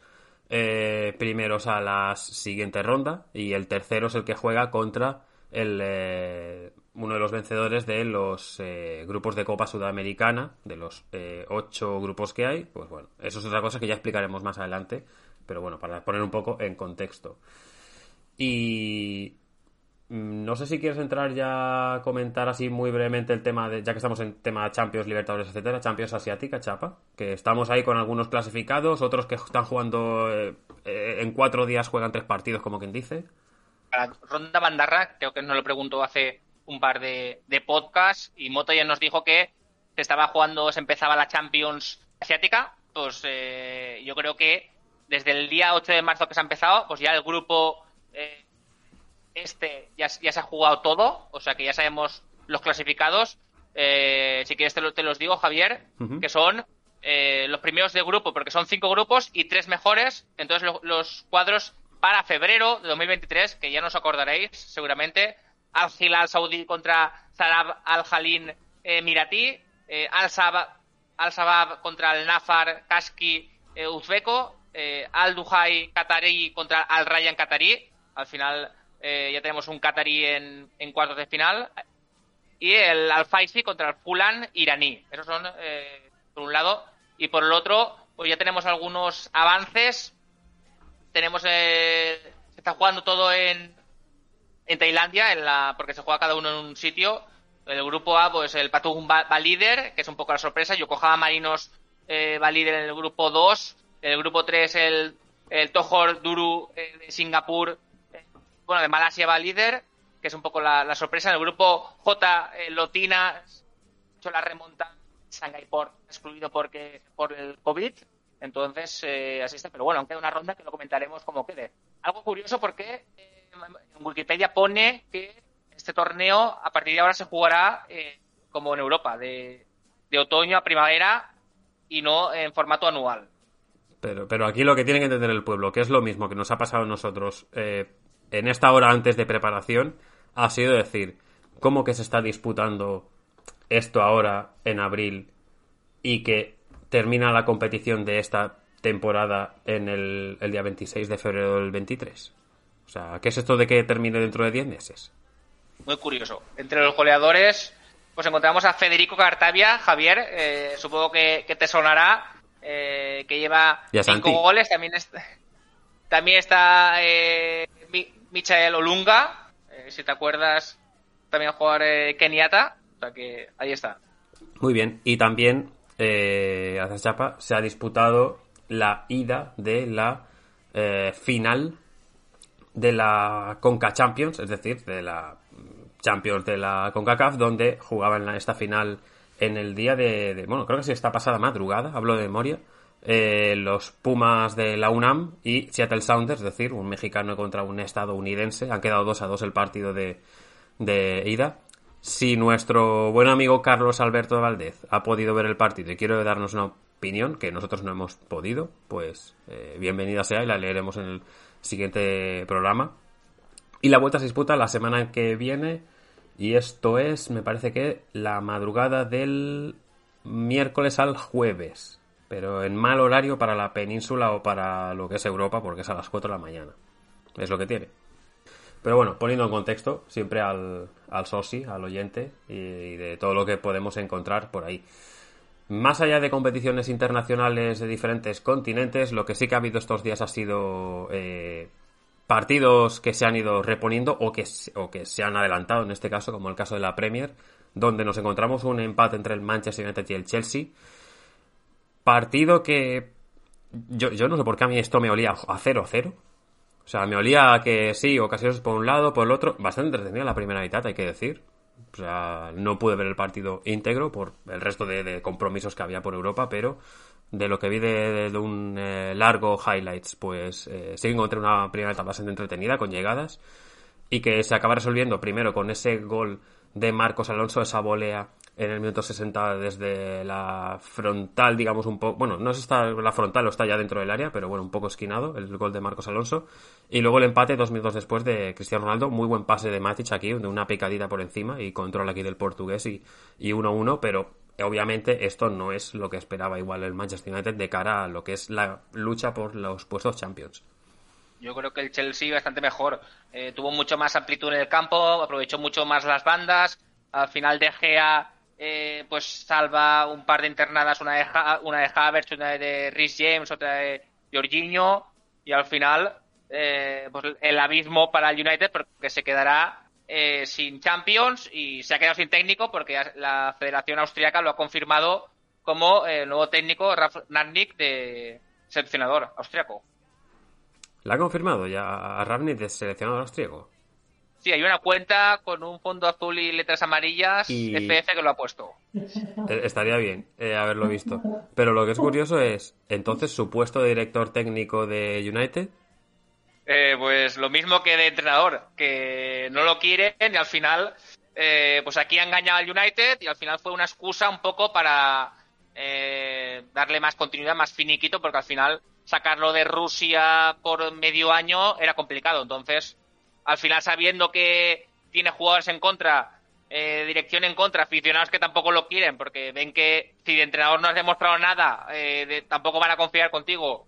eh, primeros a la siguiente ronda y el tercero es el que juega contra el, eh, uno de los vencedores de los eh, grupos de Copa Sudamericana, de los ocho grupos que hay. Pues bueno, eso es otra cosa que ya explicaremos más adelante, pero bueno, para poner un poco en contexto. Y no sé si quieres entrar ya a comentar así muy brevemente el tema de, ya que estamos en tema Champions, Libertadores, etcétera, Champions Asiática, Chapa, que estamos ahí con algunos clasificados, otros que están jugando eh, eh, en cuatro días juegan tres partidos, como quien dice.
Ronda Bandarra, creo que nos lo preguntó hace un par de, podcasts, y Moto ya nos dijo que se estaba jugando, se empezaba la Champions Asiática, pues eh, yo creo que desde el día 8 de marzo que se ha empezado, pues ya el grupo este ya, se ha jugado todo, o sea que ya sabemos los clasificados. Eh, si quieres te, los digo, Javier, que son eh, los primeros de grupo, porque son cinco grupos y tres mejores. Entonces los cuadros para febrero de 2023, que ya nos acordaréis seguramente, Al Hilal Saudí contra Zarab Al Jalin Mirati, Al Sabab contra el Nafar Kaski Uzbeko, Al Duhai Qatari contra Al Rayan Qatari, al final eh, ya tenemos un Qatari en, cuartos de final. Y el al contra el Fulan iraní. Esos son, eh, por un lado. Y por el otro, pues ya tenemos algunos avances. Tenemos. Eh, se está jugando todo en, en Tailandia, en la, porque se juega cada uno en un sitio. El grupo A, pues el Patugum va, líder, que es un poco la sorpresa. Yokohama Marinos va líder en el grupo 2. El grupo 3, el, el Tohor Duru de Singapur bueno, de Malasia va líder, que es un poco la, sorpresa. En el grupo J, eh, Lotina, hecho la remonta, Shanghai por excluido porque, por el COVID. Entonces, eh, así está. Pero bueno, aunque una ronda que lo comentaremos como quede. Algo curioso porque eh, en Wikipedia pone que este torneo a partir de ahora se jugará eh, como en Europa, de, de otoño a primavera y no en formato anual.
Pero, pero aquí lo que tiene que entender el pueblo, que es lo mismo que nos ha pasado a nosotros eh, en esta hora antes de preparación ha sido decir, ¿cómo que se está disputando esto ahora en abril y que termina la competición de esta temporada en el, día 26 de febrero del 23? O sea, ¿qué es esto de que termine dentro de 10 meses?
Muy curioso. Entre los goleadores, pues encontramos a Federico Cartavia, Javier, eh, supongo que, te sonará, eh, que lleva cinco goles. También está, también está eh, Michael Olunga, eh, si te acuerdas, también jugador eh, keniata, o sea que ahí está.
Muy bien, y también eh, Chapa se ha disputado la ida de la eh, final de la Conca Champions, es decir, de la Champions de la CONCACAF, donde jugaban esta final en el día de, de bueno, creo que sí está pasada madrugada, hablo de memoria, eh, los Pumas de la UNAM y Seattle Sounders, es decir, un mexicano contra un estadounidense. Han quedado 2 a 2 el partido de, ida. Si nuestro buen amigo Carlos Alberto Valdez ha podido ver el partido y quiere darnos una opinión, que nosotros no hemos podido, pues eh, bienvenida sea y la leeremos en el, siguiente programa. Y la vuelta se disputa la semana que viene. Y esto es, me parece que la madrugada del miércoles al jueves. Pero en mal horario para la península o para lo que es Europa, porque es a las 4 de la mañana. Es lo que tiene. Pero bueno, poniendo en contexto siempre al, al soci, al oyente y de todo lo que podemos encontrar por ahí. Más allá de competiciones internacionales de diferentes continentes, lo que sí que ha habido estos días ha sido eh, partidos que se han ido reponiendo o que, o que se han adelantado, en este caso, como el caso de la Premier, donde nos encontramos un empate entre el Manchester United y el Chelsea. Partido que yo, no sé por qué a mí esto me olía a 0-0. O sea, me olía a que sí, ocasiones por un lado, por el otro. Bastante entretenida la primera mitad, hay que decir. O sea, no pude ver el partido íntegro por el resto de, compromisos que había por Europa, pero de lo que vi de, un eh, largo highlights, pues eh, sí encontré una primera etapa bastante entretenida, con llegadas, y que se acaba resolviendo primero con ese gol de Marcos Alonso, esa volea en el minuto 60 desde la frontal, digamos un poco, bueno, no es está la frontal o está ya dentro del área, pero bueno, un poco esquinado, el gol de Marcos Alonso. Y luego el empate dos minutos después de Cristiano Ronaldo, muy buen pase de Matic aquí, de una picadita por encima y control aquí del portugués y 1-1, pero obviamente esto no es lo que esperaba igual el Manchester United de cara a lo que es la lucha por los puestos Champions.
Yo creo que el Chelsea bastante mejor. Eh, tuvo mucho más amplitud en el campo, aprovechó mucho más las bandas. Al final de Gea eh, pues salva un par de internadas, una de, una de Havertz, una de Rhys James, otra de Jorginho, y al final eh, pues el abismo para el United porque se quedará eh, sin Champions y se ha quedado sin técnico porque la Federación Austriaca lo ha confirmado como el nuevo técnico Ralf Rangnick de seleccionador austriaco.
¿La ha confirmado ya a Rangnick de seleccionador austriaco?
Sí, hay una cuenta con un fondo azul y letras amarillas, y... FF que lo ha puesto.
Eh, estaría bien eh, haberlo visto. Pero lo que es curioso es, entonces, su puesto de director técnico de United.
Eh, pues lo mismo que de entrenador, que no lo quieren y al final, pues aquí ha engañado al United y al final fue una excusa un poco para darle más continuidad, más finiquito, porque al final sacarlo de Rusia por medio año era complicado. Entonces, al final sabiendo que tiene jugadores en contra, eh, dirección en contra, aficionados que tampoco lo quieren, porque ven que si de entrenador no has demostrado nada, eh, tampoco van a confiar contigo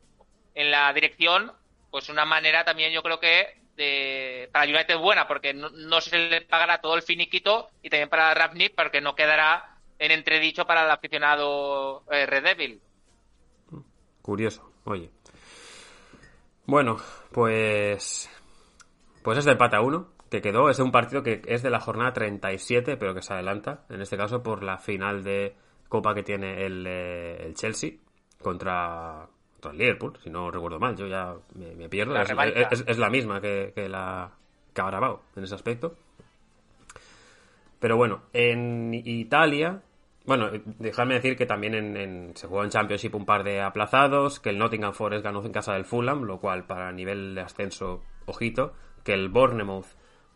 en la dirección, pues una manera también yo creo que para United es buena, porque no, se le pagará todo el finiquito y también para Ravnik, porque no quedará en entredicho para el aficionado eh, Red Devil.
Curioso, oye. Bueno, pues pues es de empate a uno que quedó. Es un partido que es de la jornada 37, pero que se adelanta, en este caso, por la final de Copa que tiene el, eh, Chelsea contra, el Liverpool, si no recuerdo mal. Yo ya me, pierdo. es, la misma que, la que ha grabado en ese aspecto. Pero bueno, en Italia, bueno, dejadme decir que también en, se jugó en Championship un par de aplazados, que el Nottingham Forest ganó en casa del Fulham, lo cual para nivel de ascenso, ojito que el Bournemouth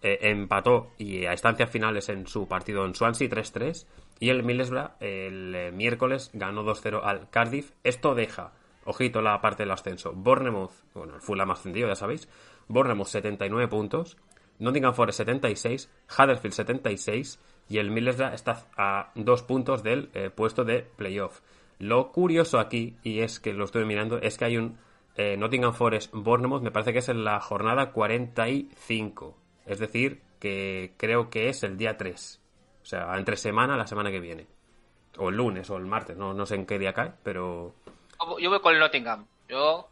eh, empató y a estancias finales en su partido en Swansea 3-3 y el Middlesbrough el eh, miércoles ganó 2-0 al Cardiff. Esto deja, ojito la parte del ascenso, Bournemouth, bueno, el Fulham ascendido, ya sabéis, Bournemouth 79 puntos, Nottingham Forest 76, Huddersfield 76 y el Middlesbrough está a dos puntos del eh, puesto de playoff. Lo curioso aquí, y es que lo estoy mirando, es que hay un eh, Nottingham Forest Bournemouth me parece que es en la jornada 45. Es decir, que creo que es el día 3. O sea, entre semana, la semana que viene. O el lunes o el martes, no, no sé en qué día cae, pero...
Yo voy con el Nottingham. Yo,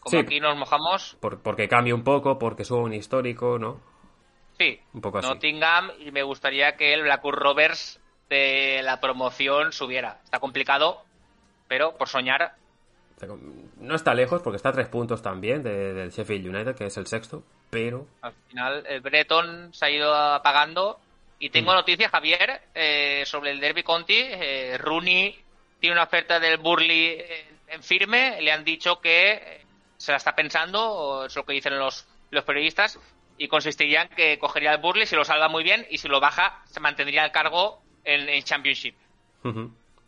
como aquí nos mojamos...
porque cambia un poco, porque sube un histórico, ¿no?
Sí, un poco así. Nottingham y me gustaría que el Blackwood Rovers de la promoción subiera. Está complicado, pero por soñar
no está lejos porque está a tres puntos también del Sheffield United, que es el sexto, pero...
Al final el Breton se ha ido apagando y tengo mm. noticias, Javier, eh, sobre el Derby Conti. Eh, Rooney tiene una oferta del Burley en firme, le han dicho que se la está pensando, es lo que dicen los, los periodistas, y consistiría en que cogería el Burley, si lo salva muy bien, y si lo baja, se mantendría el cargo en, Championship.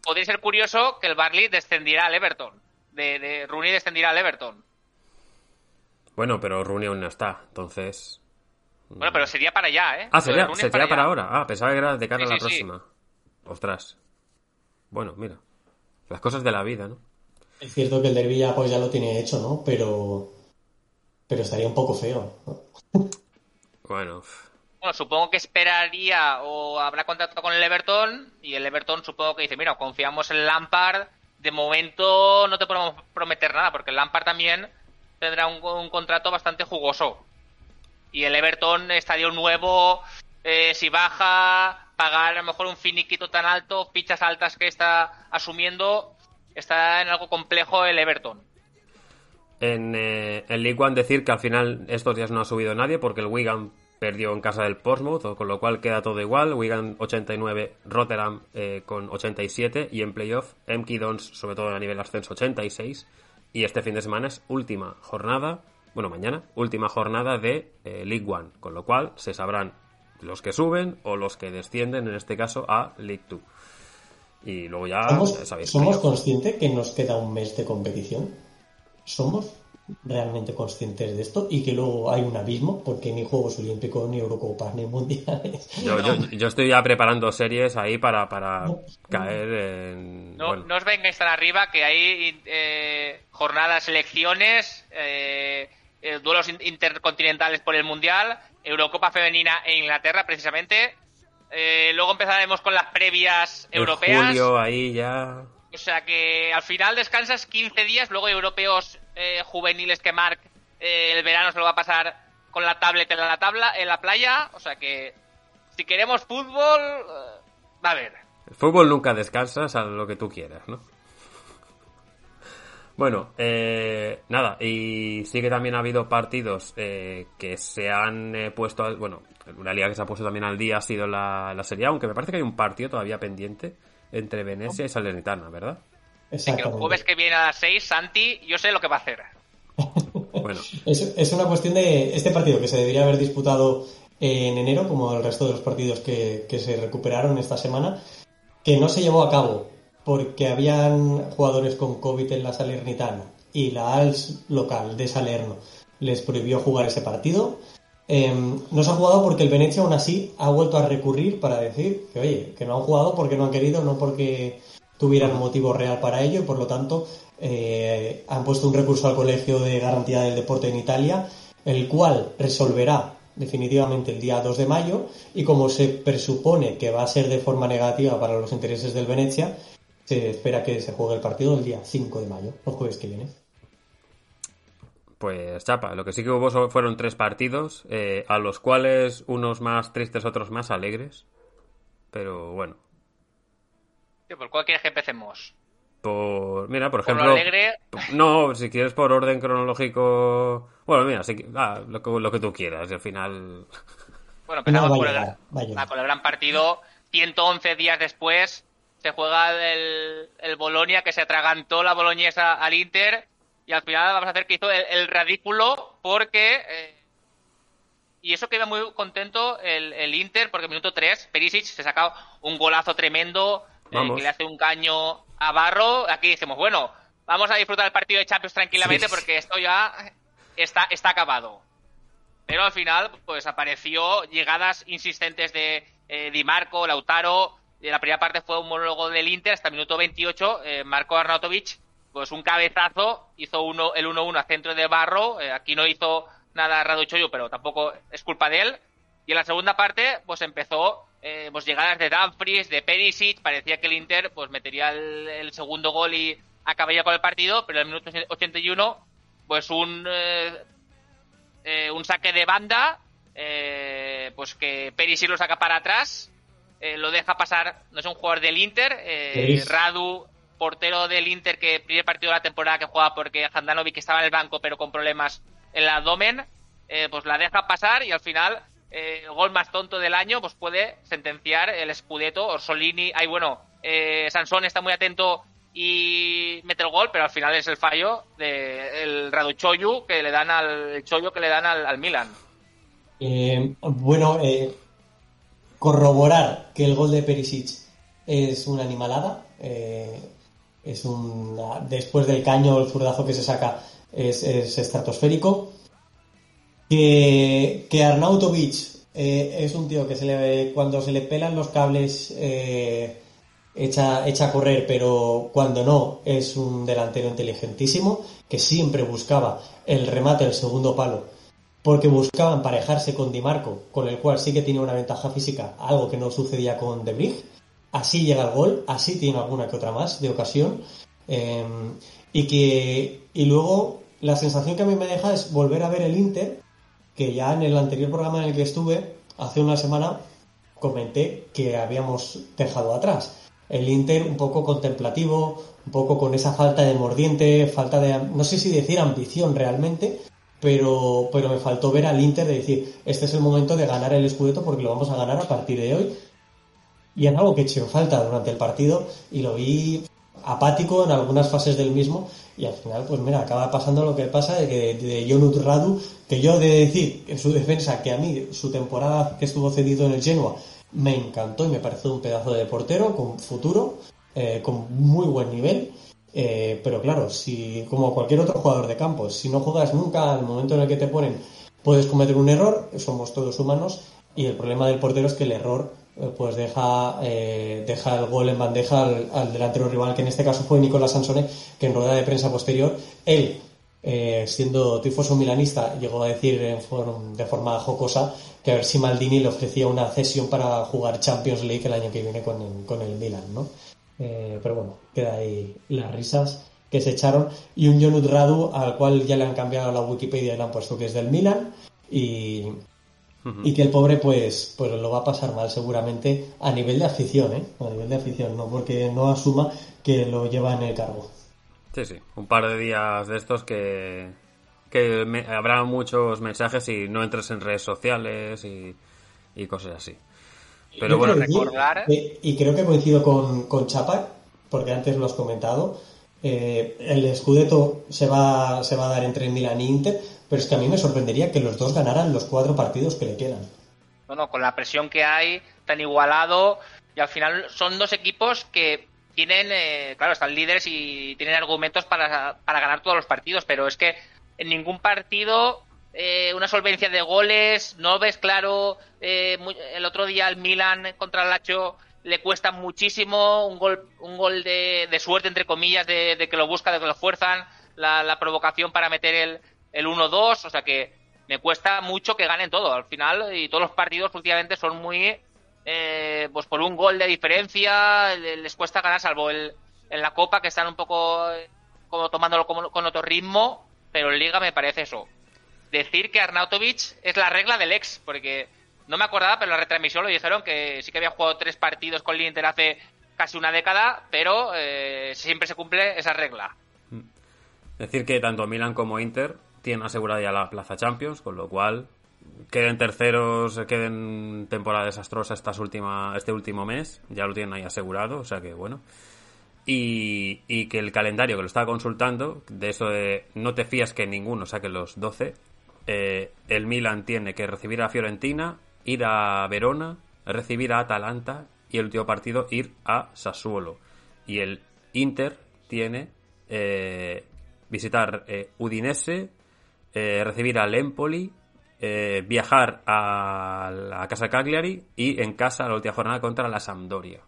Podría ser curioso que el Barley descendiera al Everton de, de Rooney descendirá al Everton.
Bueno, pero Rooney aún no está, entonces...
Bueno, pero sería para allá, ¿eh?
Ah, sería, sería para, ahora. Ah, pensaba que era de cara
Sí,
a la
sí, sí.
próxima. Ostras. Bueno, mira. Las cosas de la vida, ¿no?
Es cierto que el derby ya, pues, ya lo tiene hecho, ¿no? Pero, pero estaría un poco feo. ¿no?
Bueno,
Bueno, supongo que esperaría o habrá contacto con el Everton y el Everton supongo que dice, mira, confiamos en Lampard, de momento no te podemos prometer nada porque el Lampard también tendrá un, contrato bastante jugoso. Y el Everton, estadio nuevo, eh, si baja, pagar a lo mejor un finiquito tan alto, fichas altas que está asumiendo, está en algo complejo el Everton.
En, eh, en League One decir que al final estos días no ha subido nadie porque el Wigan perdió en casa del Portsmouth, con lo cual queda todo igual. Wigan 89, Rotterdam eh, con 87 y en playoff Emki Dons, sobre todo a nivel ascenso, 86. Y este fin de semana es última jornada, bueno, mañana, última jornada de eh, League One, con lo cual se sabrán los que suben o los que descienden, en este caso, a League Two. Y luego ya,
¿Somos,
sabéis,
¿somos conscientes que nos queda un mes de competición? ¿Somos realmente conscientes de esto? Y que luego hay un abismo, porque ni Juegos Olímpicos, ni Eurocopas, ni Mundiales.
Yo, yo, yo estoy ya preparando series ahí para, para caer en...
No,
bueno,
no os vengáis tan arriba, que hay eh, jornadas, elecciones, eh, eh, duelos in- intercontinentales por el Mundial, Eurocopa Femenina en Inglaterra, precisamente. Eh, luego empezaremos con las previas
en
europeas.
julio ahí ya...
O sea que al final descansas 15 días, luego europeos eh, juveniles que Marc eh, el verano se lo va a pasar con la tablet en la tabla, en la playa. O sea que si queremos fútbol, eh, va a haber.
El fútbol nunca descansas a lo que tú quieras, ¿no? Bueno, eh, nada, y sí que también ha habido partidos eh, que se han eh, puesto, al- bueno, una liga que se ha puesto también al día ha sido la, la Serie A, aunque me parece que hay un partido todavía pendiente entre Venecia y Salernitana, ¿verdad?
Que el jueves que viene a las 6, Santi, yo sé lo que va a hacer.
Bueno,
Es, es una cuestión de este partido que se debería haber disputado en enero, como el resto de los partidos que, que se recuperaron esta semana, que no se llevó a cabo porque habían jugadores con COVID en la Salernitana y la ALS local de Salerno les prohibió jugar ese partido. Eh, no se ha jugado porque el Venecia aún así ha vuelto a recurrir para decir que oye, que no han jugado porque no han querido, no porque tuvieran un motivo real para ello y por lo tanto eh, han puesto un recurso al Colegio de Garantía del Deporte en Italia, el cual resolverá definitivamente el día 2 de mayo y como se presupone que va a ser de forma negativa para los intereses del Venecia, se espera que se juegue el partido el día 5 de mayo, el jueves que viene.
Pues chapa, lo que sí que hubo fueron tres partidos, eh, a los cuales unos más tristes, otros más alegres, pero bueno,
¿Por cuál quieres que empecemos?
por... Mira, por
¿Por lo
ejemplo...
alegre?
No, si quieres por orden cronológico. Bueno, mira, si... ah, lo, que, lo que tú quieras. y al final.
Bueno,
No,
empezamos
va a
por ah, con el gran partido. 111 días después se juega el, el Bolonia, que se atragantó la boloñesa al Inter. Y al final vamos a hacer que hizo el, el ridículo porque... eh, y eso que iba muy contento el, el Inter, porque en minuto 3 Perisic se saca un golazo tremendo, eh, que le hace un caño a Barro. Aquí decimos, bueno, vamos a disfrutar el partido de Champions tranquilamente
Sí.
porque esto ya está, está acabado. Pero al final, pues apareció llegadas insistentes de eh, Di Marco, Lautaro. La primera parte fue un monólogo del Inter hasta el minuto 28. eh, Marco Arnautovic, pues un cabezazo, hizo uno, el 1-1 a centro de Barro. eh, aquí no hizo nada Radu Choyo, pero tampoco es culpa de él. Y en la segunda parte, pues empezó eh, pues llegadas de Dumfries, de Perisic. Parecía que el Inter pues metería el, el segundo gol y acabaría con el partido, pero en el minuto 81, pues un eh, eh, un saque de banda, eh, pues que Perisic lo saca para atrás, lo deja pasar, no es un jugador del Inter, eh. Radu, portero del Inter, que primer partido de la temporada que juega porque Handanovic estaba en el banco pero con problemas en el abdomen, eh, pues la deja pasar y al final eh, el gol más tonto del año pues puede sentenciar el Scudetto, Orsolini, ay bueno, eh, Sansón está muy atento y mete el gol, pero al final es el fallo del Radu Choyu que le dan al Choyo que le dan al, al Milan.
Eh, bueno, corroborar que el gol de Perisic es una animalada. Es un después del caño, el zurdazo que se saca es, es estratosférico. Que, que Arnautovic eh, es un tío que se le, cuando se le pelan los cables eh, echa, echa a correr, pero cuando no es un delantero inteligentísimo que siempre buscaba el remate del segundo palo porque buscaba emparejarse con Di Marco, con el cual sí que tiene una ventaja física, algo que no sucedía con De. Así llega el gol, así tiene alguna que otra más de ocasión. Em, y que y luego la sensación que a mí me deja es volver a ver el Inter, que ya en el anterior programa en el que estuve, hace una semana, comenté que habíamos dejado atrás. El Inter un poco contemplativo, un poco con esa falta de mordiente, falta de, no sé si decir ambición realmente, pero, pero me faltó ver al Inter de decir, este es el momento de ganar el Scudetto porque lo vamos a ganar a partir de hoy. Y es algo que echó falta durante el partido y lo vi apático en algunas fases del mismo y al final, pues mira, acaba pasando lo que pasa de que de Jonut Radu, que yo de decir en su defensa que a mí su temporada que estuvo cedido en el Genoa me encantó y me pareció un pedazo de portero con futuro, eh, con muy buen nivel eh, pero claro, si como cualquier otro jugador de campo, si no juegas nunca al momento en el que te ponen, puedes cometer un error, somos todos humanos, y el problema del portero es que el error pues deja, eh, deja el gol en bandeja al, delantero rival, que en este caso fue Nicolás Sansone, que en rueda de prensa posterior, él, siendo tifoso milanista, llegó a decir de forma jocosa que a ver si Maldini le ofrecía una cesión para jugar Champions League el año que viene con el, con el Milan, ¿no? Eh, pero bueno, queda ahí las risas que se echaron. Y un Jonut Radu al cual ya le han cambiado la Wikipedia y le han puesto que es del Milan. Y, y que el pobre pues, pues lo va a pasar mal seguramente a nivel de afición, ¿eh? A nivel de afición, no porque no asuma que lo lleva en el cargo.
Sí, sí, un par de días de estos que, que habrá muchos mensajes y no entres en redes sociales y, y cosas así. Pero bueno,
recordar. y creo que coincido con, con Chapa, porque antes lo has comentado. Eh, el Scudetto se va, se va a dar entre Milan e Inter, pero es que a mí me sorprendería que los dos ganaran los cuatro partidos que le quedan.
Bueno, con la presión que hay, tan igualado, y al final son dos equipos que tienen, eh, claro, están líderes y tienen argumentos para, para ganar todos los partidos, pero es que en ningún partido eh, una solvencia de goles, no ves claro. Eh, el otro día el Milan contra el Lacho le cuesta muchísimo un gol, un gol de, suerte, entre comillas, de, que lo busca, de que lo fuerzan, la, provocación para meter el, el 1-2, o sea que me cuesta mucho que ganen todo. Al final y todos los partidos últimamente son muy eh, pues por un gol de diferencia les cuesta ganar salvo el, en la copa que están un poco como tomándolo con otro ritmo pero en liga me parece eso. Decir que Arnautovic es la regla del ex, porque no me acordaba, pero en la retransmisión lo dijeron que sí que había jugado tres partidos con el Inter hace casi una década, pero eh, siempre se cumple esa regla.
Decir que tanto Milan como Inter tienen asegurada ya la plaza Champions, con lo cual queden terceros, queden temporada desastrosa estas última, este último mes, ya lo tienen ahí asegurado, o sea que bueno. Y, y que el calendario que lo estaba consultando, de eso de no te fías que ninguno saque los 12, eh, el Milan tiene que recibir a Fiorentina, ir a Verona, recibir a Atalanta y el último partido ir a Sassuolo. Y el Inter tiene eh, visitar eh, Udinese, recibir al Empoli, viajar a la casa Cagliari y en casa la última jornada contra la Sampdoria.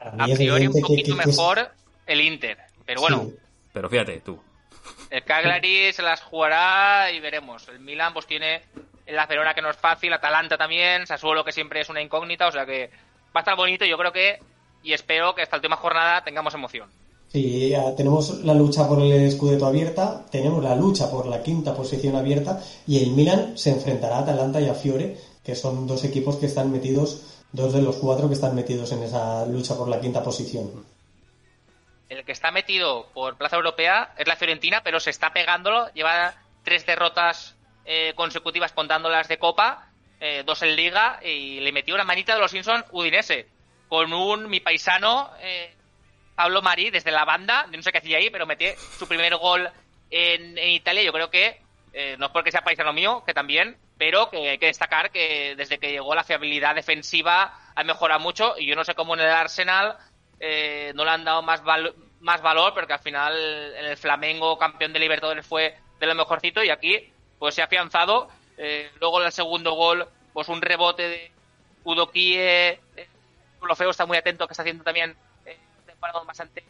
A priori un poquito mejor el Inter, pero bueno.
Pero fíjate tú,
el Cagliari se las jugará y veremos. El Milan pues tiene la Verona que no es fácil, Atalanta también, Sassuolo que siempre es una incógnita, o sea que va a estar bonito yo creo que y espero que esta última jornada tengamos emoción.
Sí, tenemos la lucha por el Scudetto abierta, tenemos la lucha por la quinta posición abierta y el Milan se enfrentará a Atalanta y a Fiore, que son dos equipos que están metidos, dos de los cuatro que están metidos en esa lucha por la quinta posición
el que está metido por Plaza Europea es la Fiorentina, pero se está pegándolo. Lleva tres derrotas eh, consecutivas contándolas de Copa, eh, dos en Liga, y le metió una manita de los Simpsons Udinese. Con un, mi paisano, eh, Pablo Marí, desde la banda, no sé qué hacía ahí, pero metió su primer gol en, Italia. Yo creo que, no es porque sea paisano mío, que también, pero que hay que destacar que desde que llegó la fiabilidad defensiva ha mejorado mucho, y yo no sé cómo en el Arsenal eh, no le han dado más, más valor, porque al final en el Flamengo campeón de Libertadores fue de lo mejorcito y aquí pues se ha afianzado. Eh, luego el segundo gol, pues un rebote de Udokie. Eh, lo feo está muy atento, que está haciendo también eh, temporada bastante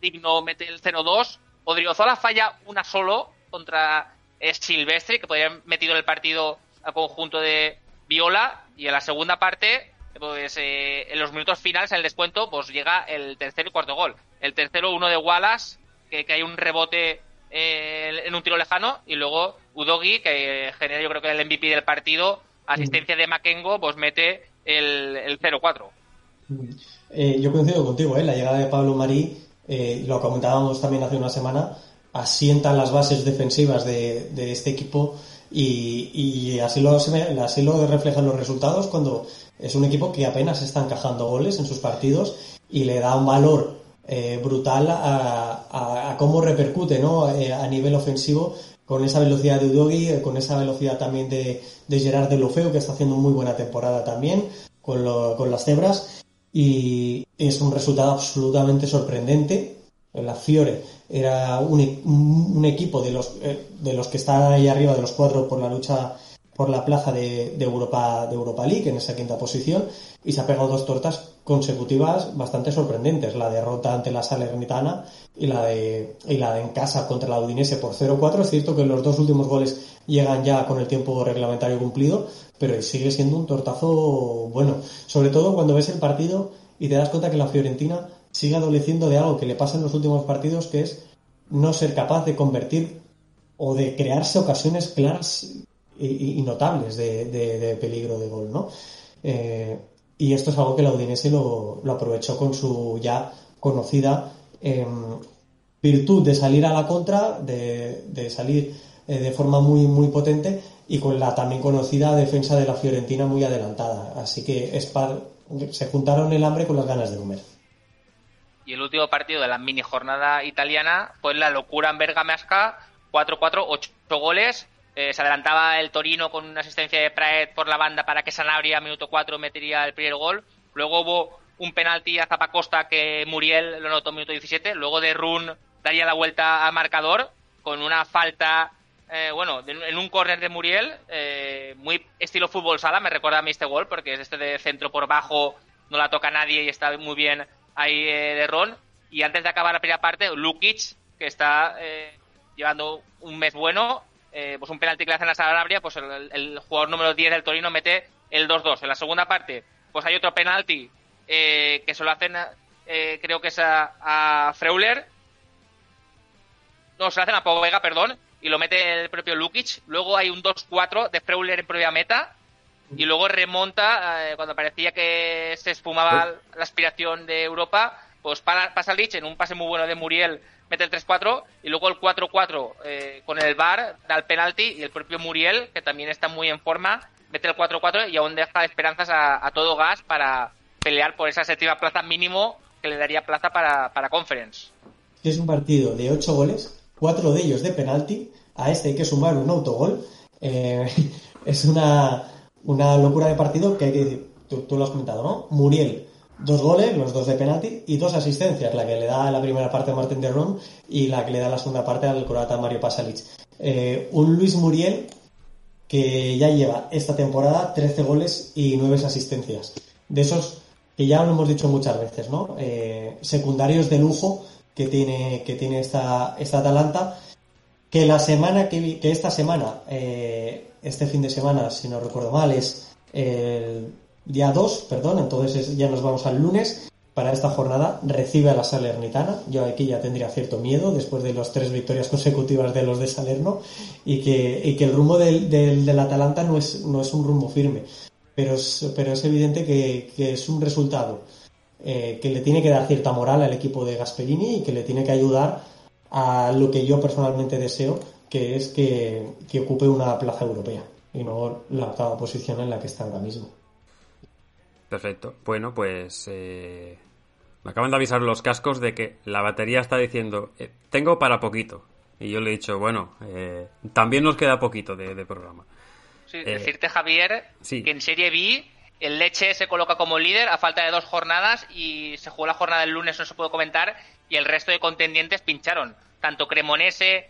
digno, mete el 0-2. Odriozola falla una solo contra Silvestre, que podría haber metido el partido al conjunto de Viola. Y en la segunda parte, pues en los minutos finales, en el descuento, pues llega el tercer y cuarto gol. El tercero, uno de Wallace, que, que hay un rebote eh, en un tiro lejano y luego Udogi, que genera yo creo que el MVP del partido, asistencia de Makengo, pues mete el, el 0-4.
Eh, yo coincido contigo, ¿eh? la llegada de Pablo Marí, eh, lo comentábamos también hace una semana, asientan las bases defensivas de, de este equipo y, y, así, lo, así lo reflejan los resultados cuando es un equipo que apenas está encajando goles en sus partidos y le da un valor eh, brutal a, cómo repercute ¿no? Eh, a nivel ofensivo con esa velocidad de Udogi, con esa velocidad también de, de Gerard de Lofeo, que está haciendo muy buena temporada también con, con las cebras. Y es un resultado absolutamente sorprendente. La Fiore era un, un, equipo de los, de los que están ahí arriba, de los cuatro por la lucha por la plaza de, de, Europa, de Europa League en esa quinta posición y se ha pegado dos tortas consecutivas bastante sorprendentes, la derrota ante la Salernitana y la de, y la de en casa contra la Udinese por 0-4. Es cierto que los dos últimos goles llegan ya con el tiempo reglamentario cumplido, pero sigue siendo un tortazo bueno, sobre todo cuando ves el partido y te das cuenta que la Fiorentina sigue adoleciendo de algo que le pasa en los últimos partidos, que es no ser capaz de convertir o de crearse ocasiones claras y, notables de, peligro de gol, ¿no? Eh, y esto es algo que la Udinese lo, aprovechó con su ya conocida em, virtud de salir a la contra, de, salir eh, de forma muy, muy potente y con la también conocida defensa de la Fiorentina muy adelantada. Así que se juntaron el hambre con las ganas de comer.
Y el último partido de la mini jornada italiana fue la locura en Bergamasca, 4-4, 8 goles, eh, se adelantaba el Torino con una asistencia de Praet por la banda para que Sanabria minuto 4 metería el primer gol. Luego hubo un penalti a Zapacosta que Muriel lo notó minuto 17. Luego de Run daría la vuelta al marcador con una falta, eh, bueno, en un córner de Muriel, eh, muy estilo fútbol sala, me recuerda a este gol porque es este de centro por bajo, no la toca nadie y está muy bien ahí de Ron. Y antes de acabar la primera parte, Lukic, que está llevando un mes bueno, eh, pues un penalti que le hacen a Sarabria, pues el, jugador número 10 del Torino mete el 2-2. En la segunda parte, pues hay otro penalti eh, que se lo hacen, eh, creo que es a, Freuler. No, se lo hacen a Povega, perdón, y lo mete el propio Lukic. Luego hay un 2-4 de Freuler en propia meta. Y luego remonta, cuando parecía que se esfumaba la aspiración de Europa, pues pasa Lich en un pase muy bueno de Muriel mete el 3-4 y luego el 4-4 eh, con el VAR da el penalti y el propio Muriel, que también está muy en forma, mete el 4-4 y aún deja esperanzas a, todo gas para pelear por esa séptima plaza mínimo que le daría plaza para, para Conference.
Es un partido de 8 goles, 4 de ellos de penalti, a este hay que sumar un autogol. Eh, es una, una locura de partido que hay que decir, tú, lo has comentado, ¿no? Muriel, dos goles, los dos de penalti, y dos asistencias, la que le da la primera parte a Martín de Ron y la que le da la segunda parte al croata Mario Pasalic. Eh, un Luis Muriel que ya lleva esta temporada 13 goles y 9 asistencias. De esos que ya lo hemos dicho muchas veces, ¿no? Eh, secundarios de lujo que tiene, que tiene esta, esta Atalanta, que la semana que, que esta semana, eh, este fin de semana, si no recuerdo mal, es el día 2, perdón, entonces ya nos vamos al lunes. Para esta jornada recibe a la Salernitana. Yo aquí ya tendría cierto miedo después de las tres victorias consecutivas de los de Salerno y que, y que el rumbo del, del, Atalanta no es, no es un rumbo firme. Pero es, pero es evidente que es un resultado eh, que le tiene que dar cierta moral al equipo de Gasperini y que le tiene que ayudar a lo que yo personalmente deseo, que es que, que ocupe una plaza europea y no la octava posición en la que está ahora mismo.
Perfecto. Bueno, pues eh, me acaban de avisar los cascos de que la batería está diciendo, eh, tengo para poquito. Y yo le he dicho, bueno, eh, también nos queda poquito de, programa.
Sí, decirte, Javier, que en Serie B el Leche se coloca como líder a falta de dos jornadas y se jugó la jornada del lunes, no se puede comentar, y el resto de contendientes pincharon. Tanto Cremonese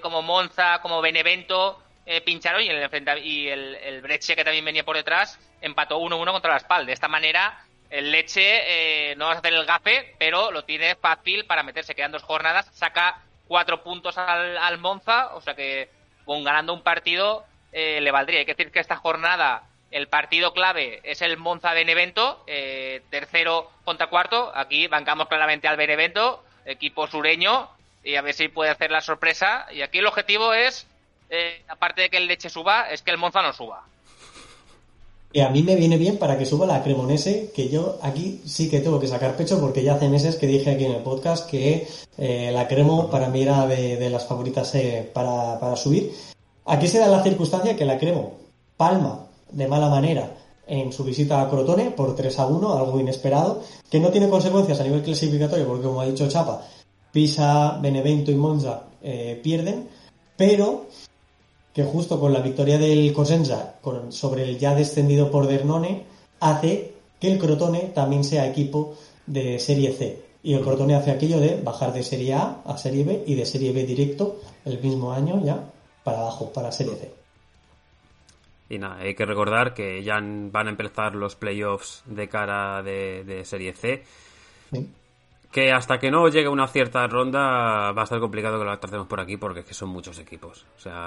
como Monza, como Benevento, eh, pincharon y, el, y el, Breche, que también venía por detrás, empató 1-1 contra la Spal. De esta manera, el Leche eh, no va a hacer el gafe, pero lo tiene fácil para meterse. Quedan dos jornadas, saca cuatro puntos al, al Monza, o sea que con ganando un partido eh, le valdría. Hay que decir que esta jornada el partido clave es el Monza Benevento, eh, tercero contra cuarto. Aquí bancamos claramente al Benevento, equipo sureño, y a ver si puede hacer la sorpresa. Y aquí el objetivo es eh, aparte de que el leche suba, es que el Monza no suba.
Y a mí me viene bien para que suba la Cremonese, que yo aquí sí que tengo que sacar pecho porque ya hace meses que dije aquí en el podcast que eh, la Cremo para mí era de, las favoritas eh, para, subir. Aquí se da la circunstancia que la Cremo palma de mala manera en su visita a Crotone por 3 a 1, algo inesperado, que no tiene consecuencias a nivel clasificatorio porque como ha dicho Chapa, Pisa, Benevento y Monza pierden, pero que justo con la victoria del Cosenza sobre el ya descendido por Dernone hace que el Crotone también sea equipo de Serie C. Y el Crotone hace aquello de bajar de Serie A a Serie B y de Serie B directo el mismo año ya para abajo, para Serie C.
Y nada, hay que recordar que ya van a empezar los playoffs de cara de, de Serie C. Que hasta que no llegue una cierta ronda va a estar complicado que lo tratemos por aquí porque es que son muchos equipos. O sea...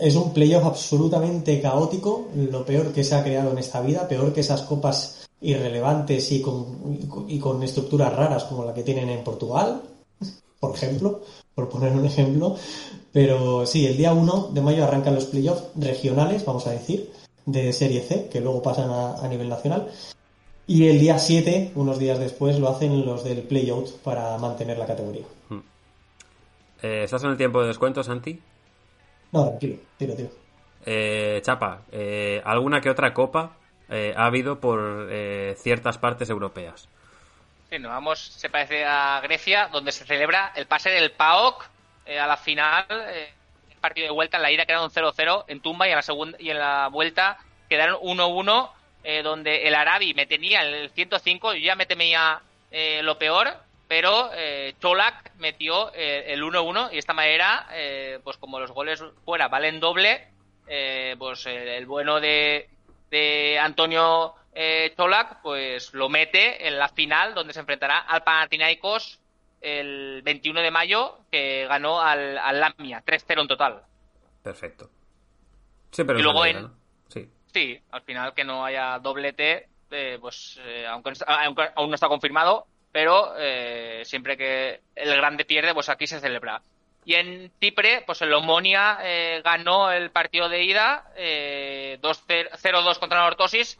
es un playoff absolutamente caótico, lo peor que se ha creado en esta vida, peor que esas copas irrelevantes y con, y con estructuras raras como la que tienen en Portugal, por ejemplo, por poner un ejemplo. Pero sí, el día 1 de mayo arrancan los playoffs regionales, vamos a decir, de Serie C, que luego pasan a, a nivel nacional. Y el día 7, unos días después, lo hacen los del playout para mantener la categoría. Hmm.
Eh, ¿Estás en el tiempo de descuento, Santi?
No, tranquilo, tiro, tiro.
Eh, Chapa, eh, ¿alguna que otra copa ha habido por ciertas partes europeas?
Sí, nos vamos, se parece a Grecia, donde se celebra el pase del PAOK a la final, el partido de vuelta, en la ida quedaron 0-0 en Tumba y en la, segunda, y en la vuelta quedaron 1-1 eh, donde el Arabi me tenía el 105, yo ya me temía eh, lo peor, pero eh, Cholak metió eh, el 1-1 y de esta manera, pues como los goles fuera valen doble, pues el bueno de, de Antonio Cholak pues lo mete en la final donde se enfrentará al Panathinaikos el 21 de mayo que ganó al, al Lamia, 3-0 en total.
Perfecto. Sí, pero
y luego en, Sí, al final que no haya doblete, eh, pues eh, aunque, aún no está confirmado, pero eh, siempre que el grande pierde, pues aquí se celebra. Y en Chipre, pues el Omonia ganó el partido de ida, 0-2 contra la Ortosis,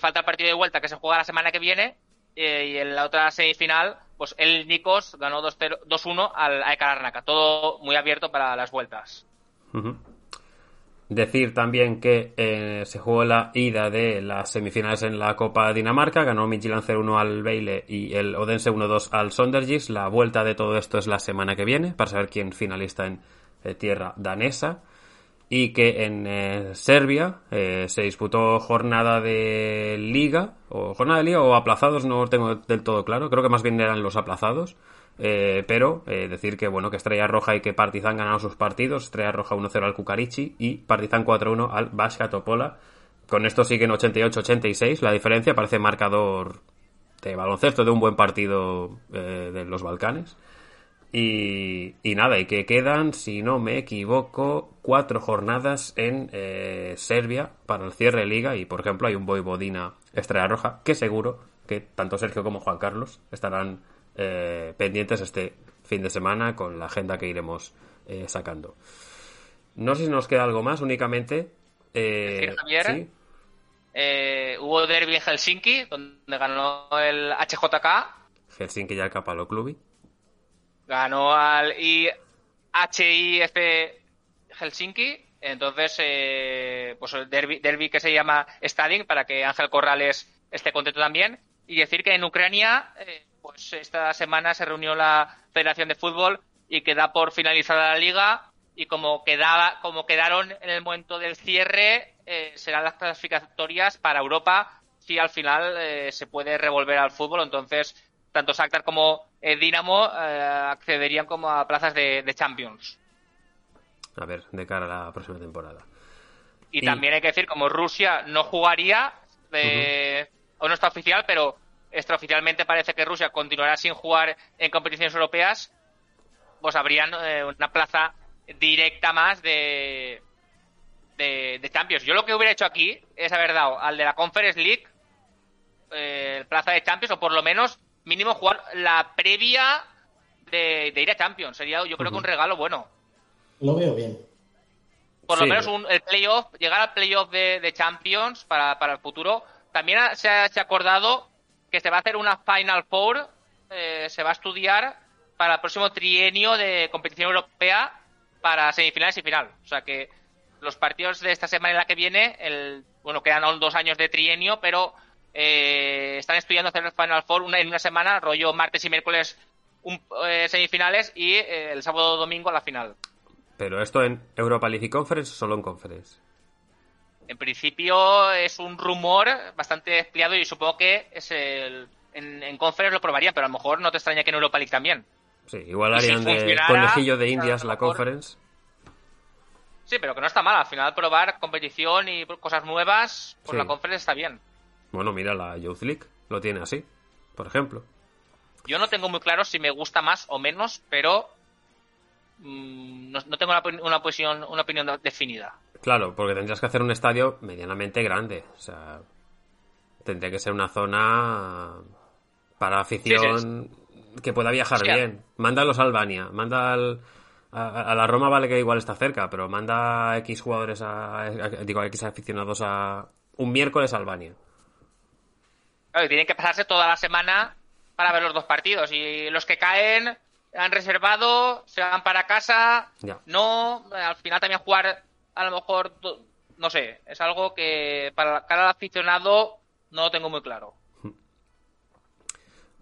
falta el partido de vuelta que se juega la semana que viene, y en la otra semifinal, pues el Nikos ganó 2-1 al AEK. Todo muy abierto para las vueltas.
Decir también que eh, se jugó la ida de las semifinales en la Copa Dinamarca, ganó Midtjylland 0-1 al Beile y el Odense 1-2 al Sondergis. La vuelta de todo esto es la semana que viene para saber quién finalista en eh, tierra danesa. Y que en eh, Serbia se disputó jornada de liga, o jornada de liga o aplazados, no tengo del todo claro, creo que más bien eran los aplazados. Eh, pero eh, decir que bueno que Estrella Roja y que Partizan ganaron sus partidos, Estrella Roja 1-0 al Cucarichi y Partizan 4-1 al Vasca Topola. Con esto siguen 88-86, la diferencia parece marcador de baloncesto de un buen partido eh, de los Balcanes. Y, nada, y que quedan, si no me equivoco, cuatro jornadas en Serbia para el cierre de liga. Y por ejemplo, hay un Boibodina Estrella Roja que seguro que tanto Sergio como Juan Carlos estarán eh, pendientes este fin de semana con la agenda que iremos eh, sacando. No sé si nos queda algo más, únicamente.
Eh, hubo derby en Helsinki, donde ganó el HJK.
Helsinki ya Capalo Clubi.
Ganó al HIF Helsinki. Entonces, pues el derby, derby que se llama Stading, para que Ángel Corrales esté contento también. Y decir que en Ucrania pues esta semana se reunió la Federación de Fútbol y queda por finalizada la liga y como quedaba como quedaron en el momento del cierre eh, serán las clasificatorias para Europa si al final eh, se puede revolver al fútbol entonces tanto Shakhtar como eh, Dinamo accederían como a plazas de, Champions.
A ver de cara a la próxima temporada.
Y, también hay que decir, como Rusia no jugaría, eh, o no está oficial, pero extraoficialmente parece que Rusia continuará sin jugar en competiciones europeas, pues habrían eh, una plaza directa más de, de, Champions. Yo lo que hubiera hecho aquí es haber dado al de la Conference League eh, plaza de Champions, o por lo menos mínimo jugar la previa de, ir a Champions. Sería, yo creo que un regalo bueno.
Lo veo bien.
Por lo menos un, el playoff, llegar al playoff de, de Champions para, para el futuro. También se ha, se ha acordado que se va a hacer una Final Four, eh, se va a estudiar para el próximo trienio de competición europea para semifinales y final. O sea que los partidos de esta semana y la que viene, el, bueno, quedan aún dos años de trienio, pero eh, están estudiando hacer el Final Four una, en una semana, rollo martes y miércoles un, eh, semifinales y el sábado o domingo la final.
¿Pero esto en Europa League y Conference o solo en Conference?
En principio es un rumor bastante espiado y supongo que es el, en, Conference lo probarían, pero a lo mejor no te extraña que en Europa League también.
Sí, igual harían de conejillo de Indias la Conference.
Sí, pero que no está mal. Al final probar competición y cosas nuevas, pues la Conference está bien.
Bueno, mira la Youth League, lo tiene así, por ejemplo.
Yo no tengo muy claro si me gusta más o menos, pero Mm, no, tengo una, una, posición, una opinión definida.
Claro, porque tendrías que hacer un estadio medianamente grande. O sea, tendría que ser una zona para afición que pueda viajar bien. Mándalos a Albania, manda a, la Roma vale que igual está cerca, pero manda X jugadores a, digo, X aficionados a un miércoles a Albania.
Claro, tienen que pasarse toda la semana para ver los dos partidos y los que caen han reservado, se van para casa, no, al final también jugar a lo mejor, no sé, es algo que para cada aficionado no lo tengo muy claro.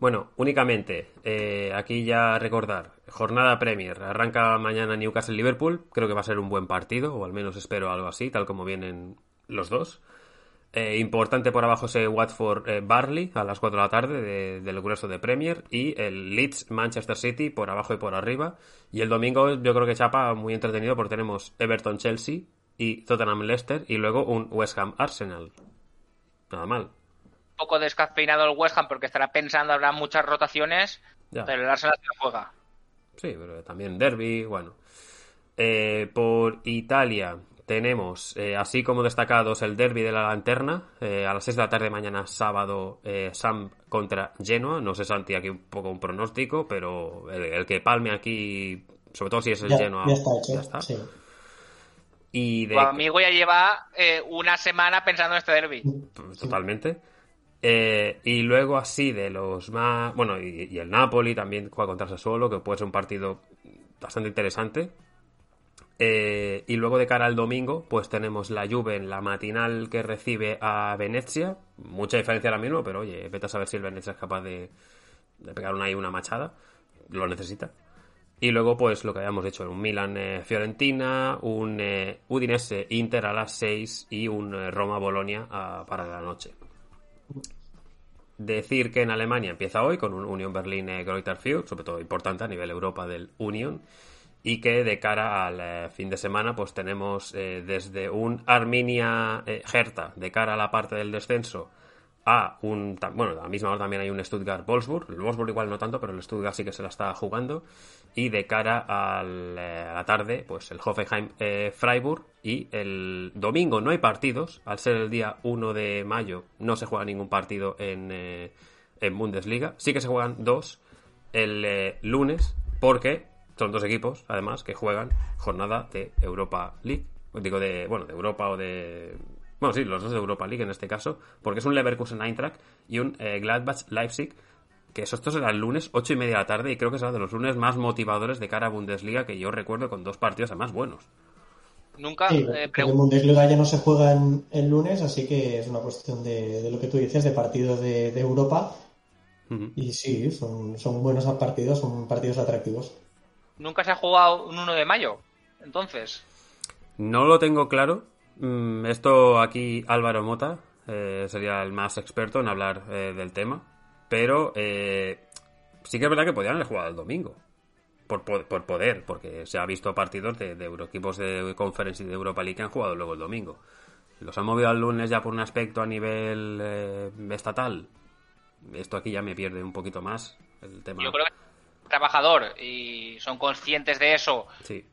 Bueno, únicamente, eh, aquí ya recordar, jornada Premier, arranca mañana Newcastle-Liverpool, creo que va a ser un buen partido, o al menos espero algo así, tal como vienen los dos. Eh, importante por abajo ese Watford eh, Barley a las 4 de la tarde del grueso de Premier y el Leeds Manchester City por abajo y por arriba. Y el domingo yo creo que chapa muy entretenido porque tenemos Everton Chelsea y Tottenham Leicester y luego un West Ham Arsenal. Nada mal.
Un poco descafeinado el West Ham porque estará pensando habrá muchas rotaciones, pero el Arsenal se juega.
Sí, pero también Derby, bueno. Eh, por Italia, tenemos, eh, así como destacados, el derby de la lanterna, eh, a las 6 de la tarde mañana sábado, eh, Sam contra Genoa. No sé, Santi, aquí un poco un pronóstico, pero el, que palme aquí, sobre todo si es el Genoa,
ya está.
Y
de... Tu amigo ya lleva una semana pensando en este derby.
Pues, totalmente. y luego así de los más... Bueno, y, y el Napoli también juega contra Sassuolo, que puede ser un partido bastante interesante. Eh, y luego de cara al domingo, pues tenemos la Juve en la matinal que recibe a Venecia. Mucha diferencia ahora mismo, pero oye, vete a saber si el Venecia es capaz de, pegar una, ahí una machada. Lo necesita. Y luego, pues lo que habíamos dicho, un Milan-Fiorentina, un eh, Udinese-Inter a las 6 y un eh, Roma-Bolonia para la noche. Decir que en Alemania empieza hoy con un Union Berlin-Greuther sobre todo importante a nivel Europa del Union y que de cara al eh, fin de semana pues tenemos eh, desde un Arminia eh, de cara a la parte del descenso a un bueno a la misma hora también hay un Stuttgart Wolfsburg. El Wolfsburg igual no tanto pero el Stuttgart sí que se la está jugando. Y de cara al, a la tarde pues el Hoffenheim Freiburg. Y el domingo no hay partidos. Al ser el día 1 de mayo no se juega ningún partido en, en Bundesliga. Sí que se juegan dos el lunes porque son dos equipos, además, que juegan jornada de Europa League. Digo, de, bueno, de Europa o de... Bueno, sí, los dos de Europa League en este caso, porque es un Leverkusen Eintracht y un eh, Gladbach Leipzig, que eso, esto será el lunes, ocho y media de la tarde, y creo que será de los lunes más motivadores de cara a Bundesliga que yo recuerdo con dos partidos además buenos.
Nunca. Sí,
eh, Bundesliga ya no se juega en, lunes, así que es una cuestión de, lo que tú dices, de partidos de, Europa. Y sí, son, son buenos partidos, son partidos atractivos
nunca se ha jugado un 1 de mayo. Entonces.
No lo tengo claro. Mm, esto aquí Álvaro Mota eh, sería el más experto en hablar eh, del tema. Pero eh, sí que es verdad que podrían haber jugado el domingo. por, por, poder, porque se ha visto partidos de, de equipos de Conference y de Europa League que han jugado luego el domingo. ¿Los han movido al lunes ya por un aspecto a nivel eh, estatal? Esto aquí ya me pierde un poquito más el tema.
Yo creo que es trabajador y son conscientes de eso.
Sí.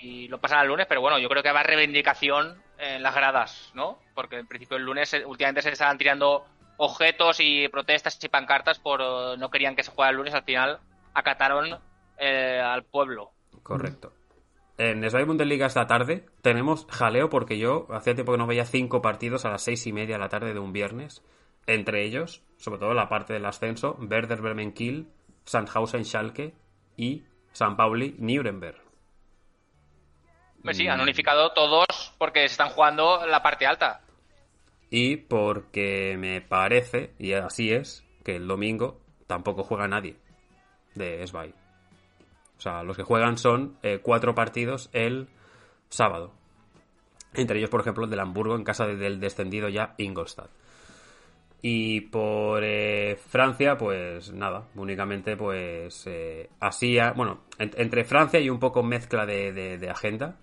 Y lo pasan al lunes, pero bueno, yo creo que va reivindicación en las gradas, ¿no? Porque en principio el lunes eh, últimamente se estaban tirando objetos y protestas y pancartas por eh, no querían que se jugara el lunes, al final acataron eh, al pueblo.
Correcto. En Sky Bundesliga esta tarde tenemos jaleo porque yo hacía tiempo que no veía cinco partidos a las seis y media de la tarde de un viernes. Entre ellos, sobre todo la parte del ascenso, Werder Bremen Kiel, Sandhausen Schalke y San Pauli Nuremberg.
Pues sí, han unificado todos porque se están jugando la parte alta.
Y porque me parece, y así es, que el domingo tampoco juega nadie de SBY. O sea, los que juegan son eh, cuatro partidos el sábado. Entre ellos, por ejemplo, el del Hamburgo en casa del descendido ya Ingolstadt. Y por eh, Francia, pues nada, únicamente pues eh, así, bueno, entre Francia y un poco mezcla de, agenda.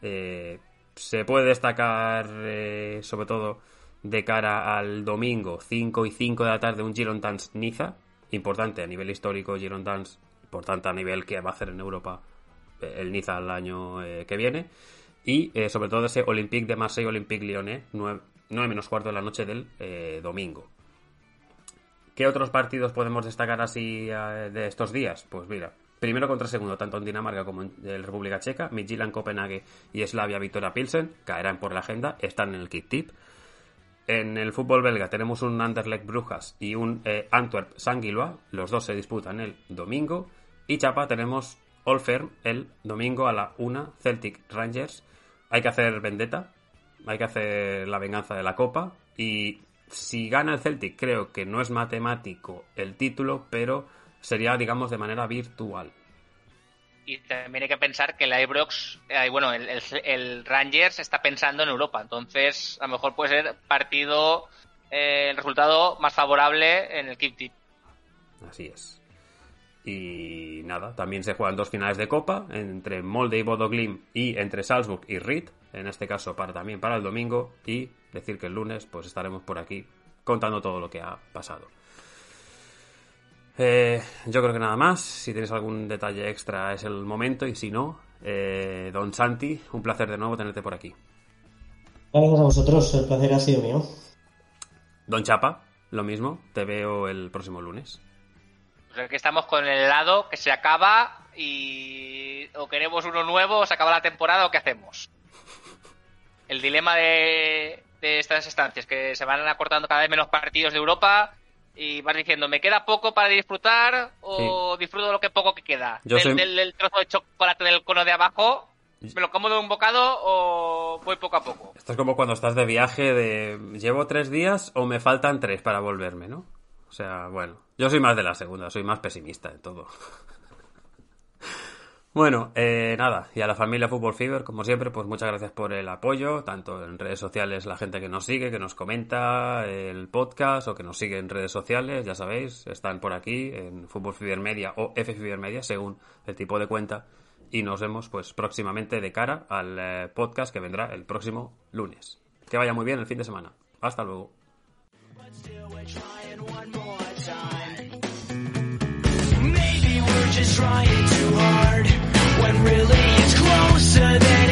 se puede destacar sobre todo de cara al domingo 5 y 5 de la tarde un Girontans Niza, importante a nivel histórico Girontans por tanto a nivel que va a hacer en Europa eh, el Niza el año eh, que viene. Y eh, sobre todo ese Olympique de Marseille, Olympique Lyonnais, 9, menos cuarto de la noche del domingo. ¿Qué otros partidos podemos destacar así de estos días? Pues mira, primero contra segundo, tanto en Dinamarca como en República Checa, Midtjylland, Copenhague y Slavia Victoria Pilsen caerán por la agenda, están en el kit tip. En el fútbol belga tenemos un Anderlecht Brujas y un Antwerp Sanguiloa, los dos se disputan el domingo. Y Chapa tenemos All Firm el domingo a la 1, Celtic Rangers. Hay que hacer vendetta, hay que hacer la venganza de la Copa. Y si gana el Celtic, creo que no es matemático el título, pero sería, digamos, de manera virtual.
Y también hay que pensar que la Ibrox, eh, bueno, el, Rangers está pensando en Europa, entonces a lo mejor puede ser partido, eh, el resultado más favorable en el Keep Tip.
Así es. Y nada, también se juegan dos finales de Copa entre Molde y Bodoglim y entre Salzburg y Ried, en este caso para también para el domingo y decir que el lunes pues estaremos por aquí contando todo lo que ha pasado. Eh, yo creo que nada más, si tienes algún detalle extra es el momento y si no, eh, Don Santi, un placer de nuevo tenerte por aquí.
Gracias a vosotros, el placer ha sido mío.
Don Chapa, lo mismo, te veo el próximo lunes
que estamos con el helado que se acaba y o queremos uno nuevo, o se acaba la temporada o qué hacemos. El dilema de, estas estancias, que se van acortando cada vez menos partidos de Europa y vas diciendo, ¿me queda poco para disfrutar o disfruto lo que poco que queda? del, trozo de chocolate del cono de abajo, ¿me lo como de un bocado o voy poco a poco?
Esto es como cuando estás de viaje de llevo tres días o me faltan tres para volverme, ¿no? O sea, bueno, yo soy más de la segunda, soy más pesimista de todo. Bueno, eh, nada, y a la familia Fútbol Fever, como siempre, pues muchas gracias por el apoyo, tanto en redes sociales, la gente que nos sigue, que nos comenta el podcast o que nos sigue en redes sociales, ya sabéis, están por aquí en Fútbol Fever Media o F Fever Media, según el tipo de cuenta, y nos vemos pues próximamente de cara al eh, podcast que vendrá el próximo lunes. Que vaya muy bien el fin de semana. Hasta luego. Just trying too hard when really it's closer than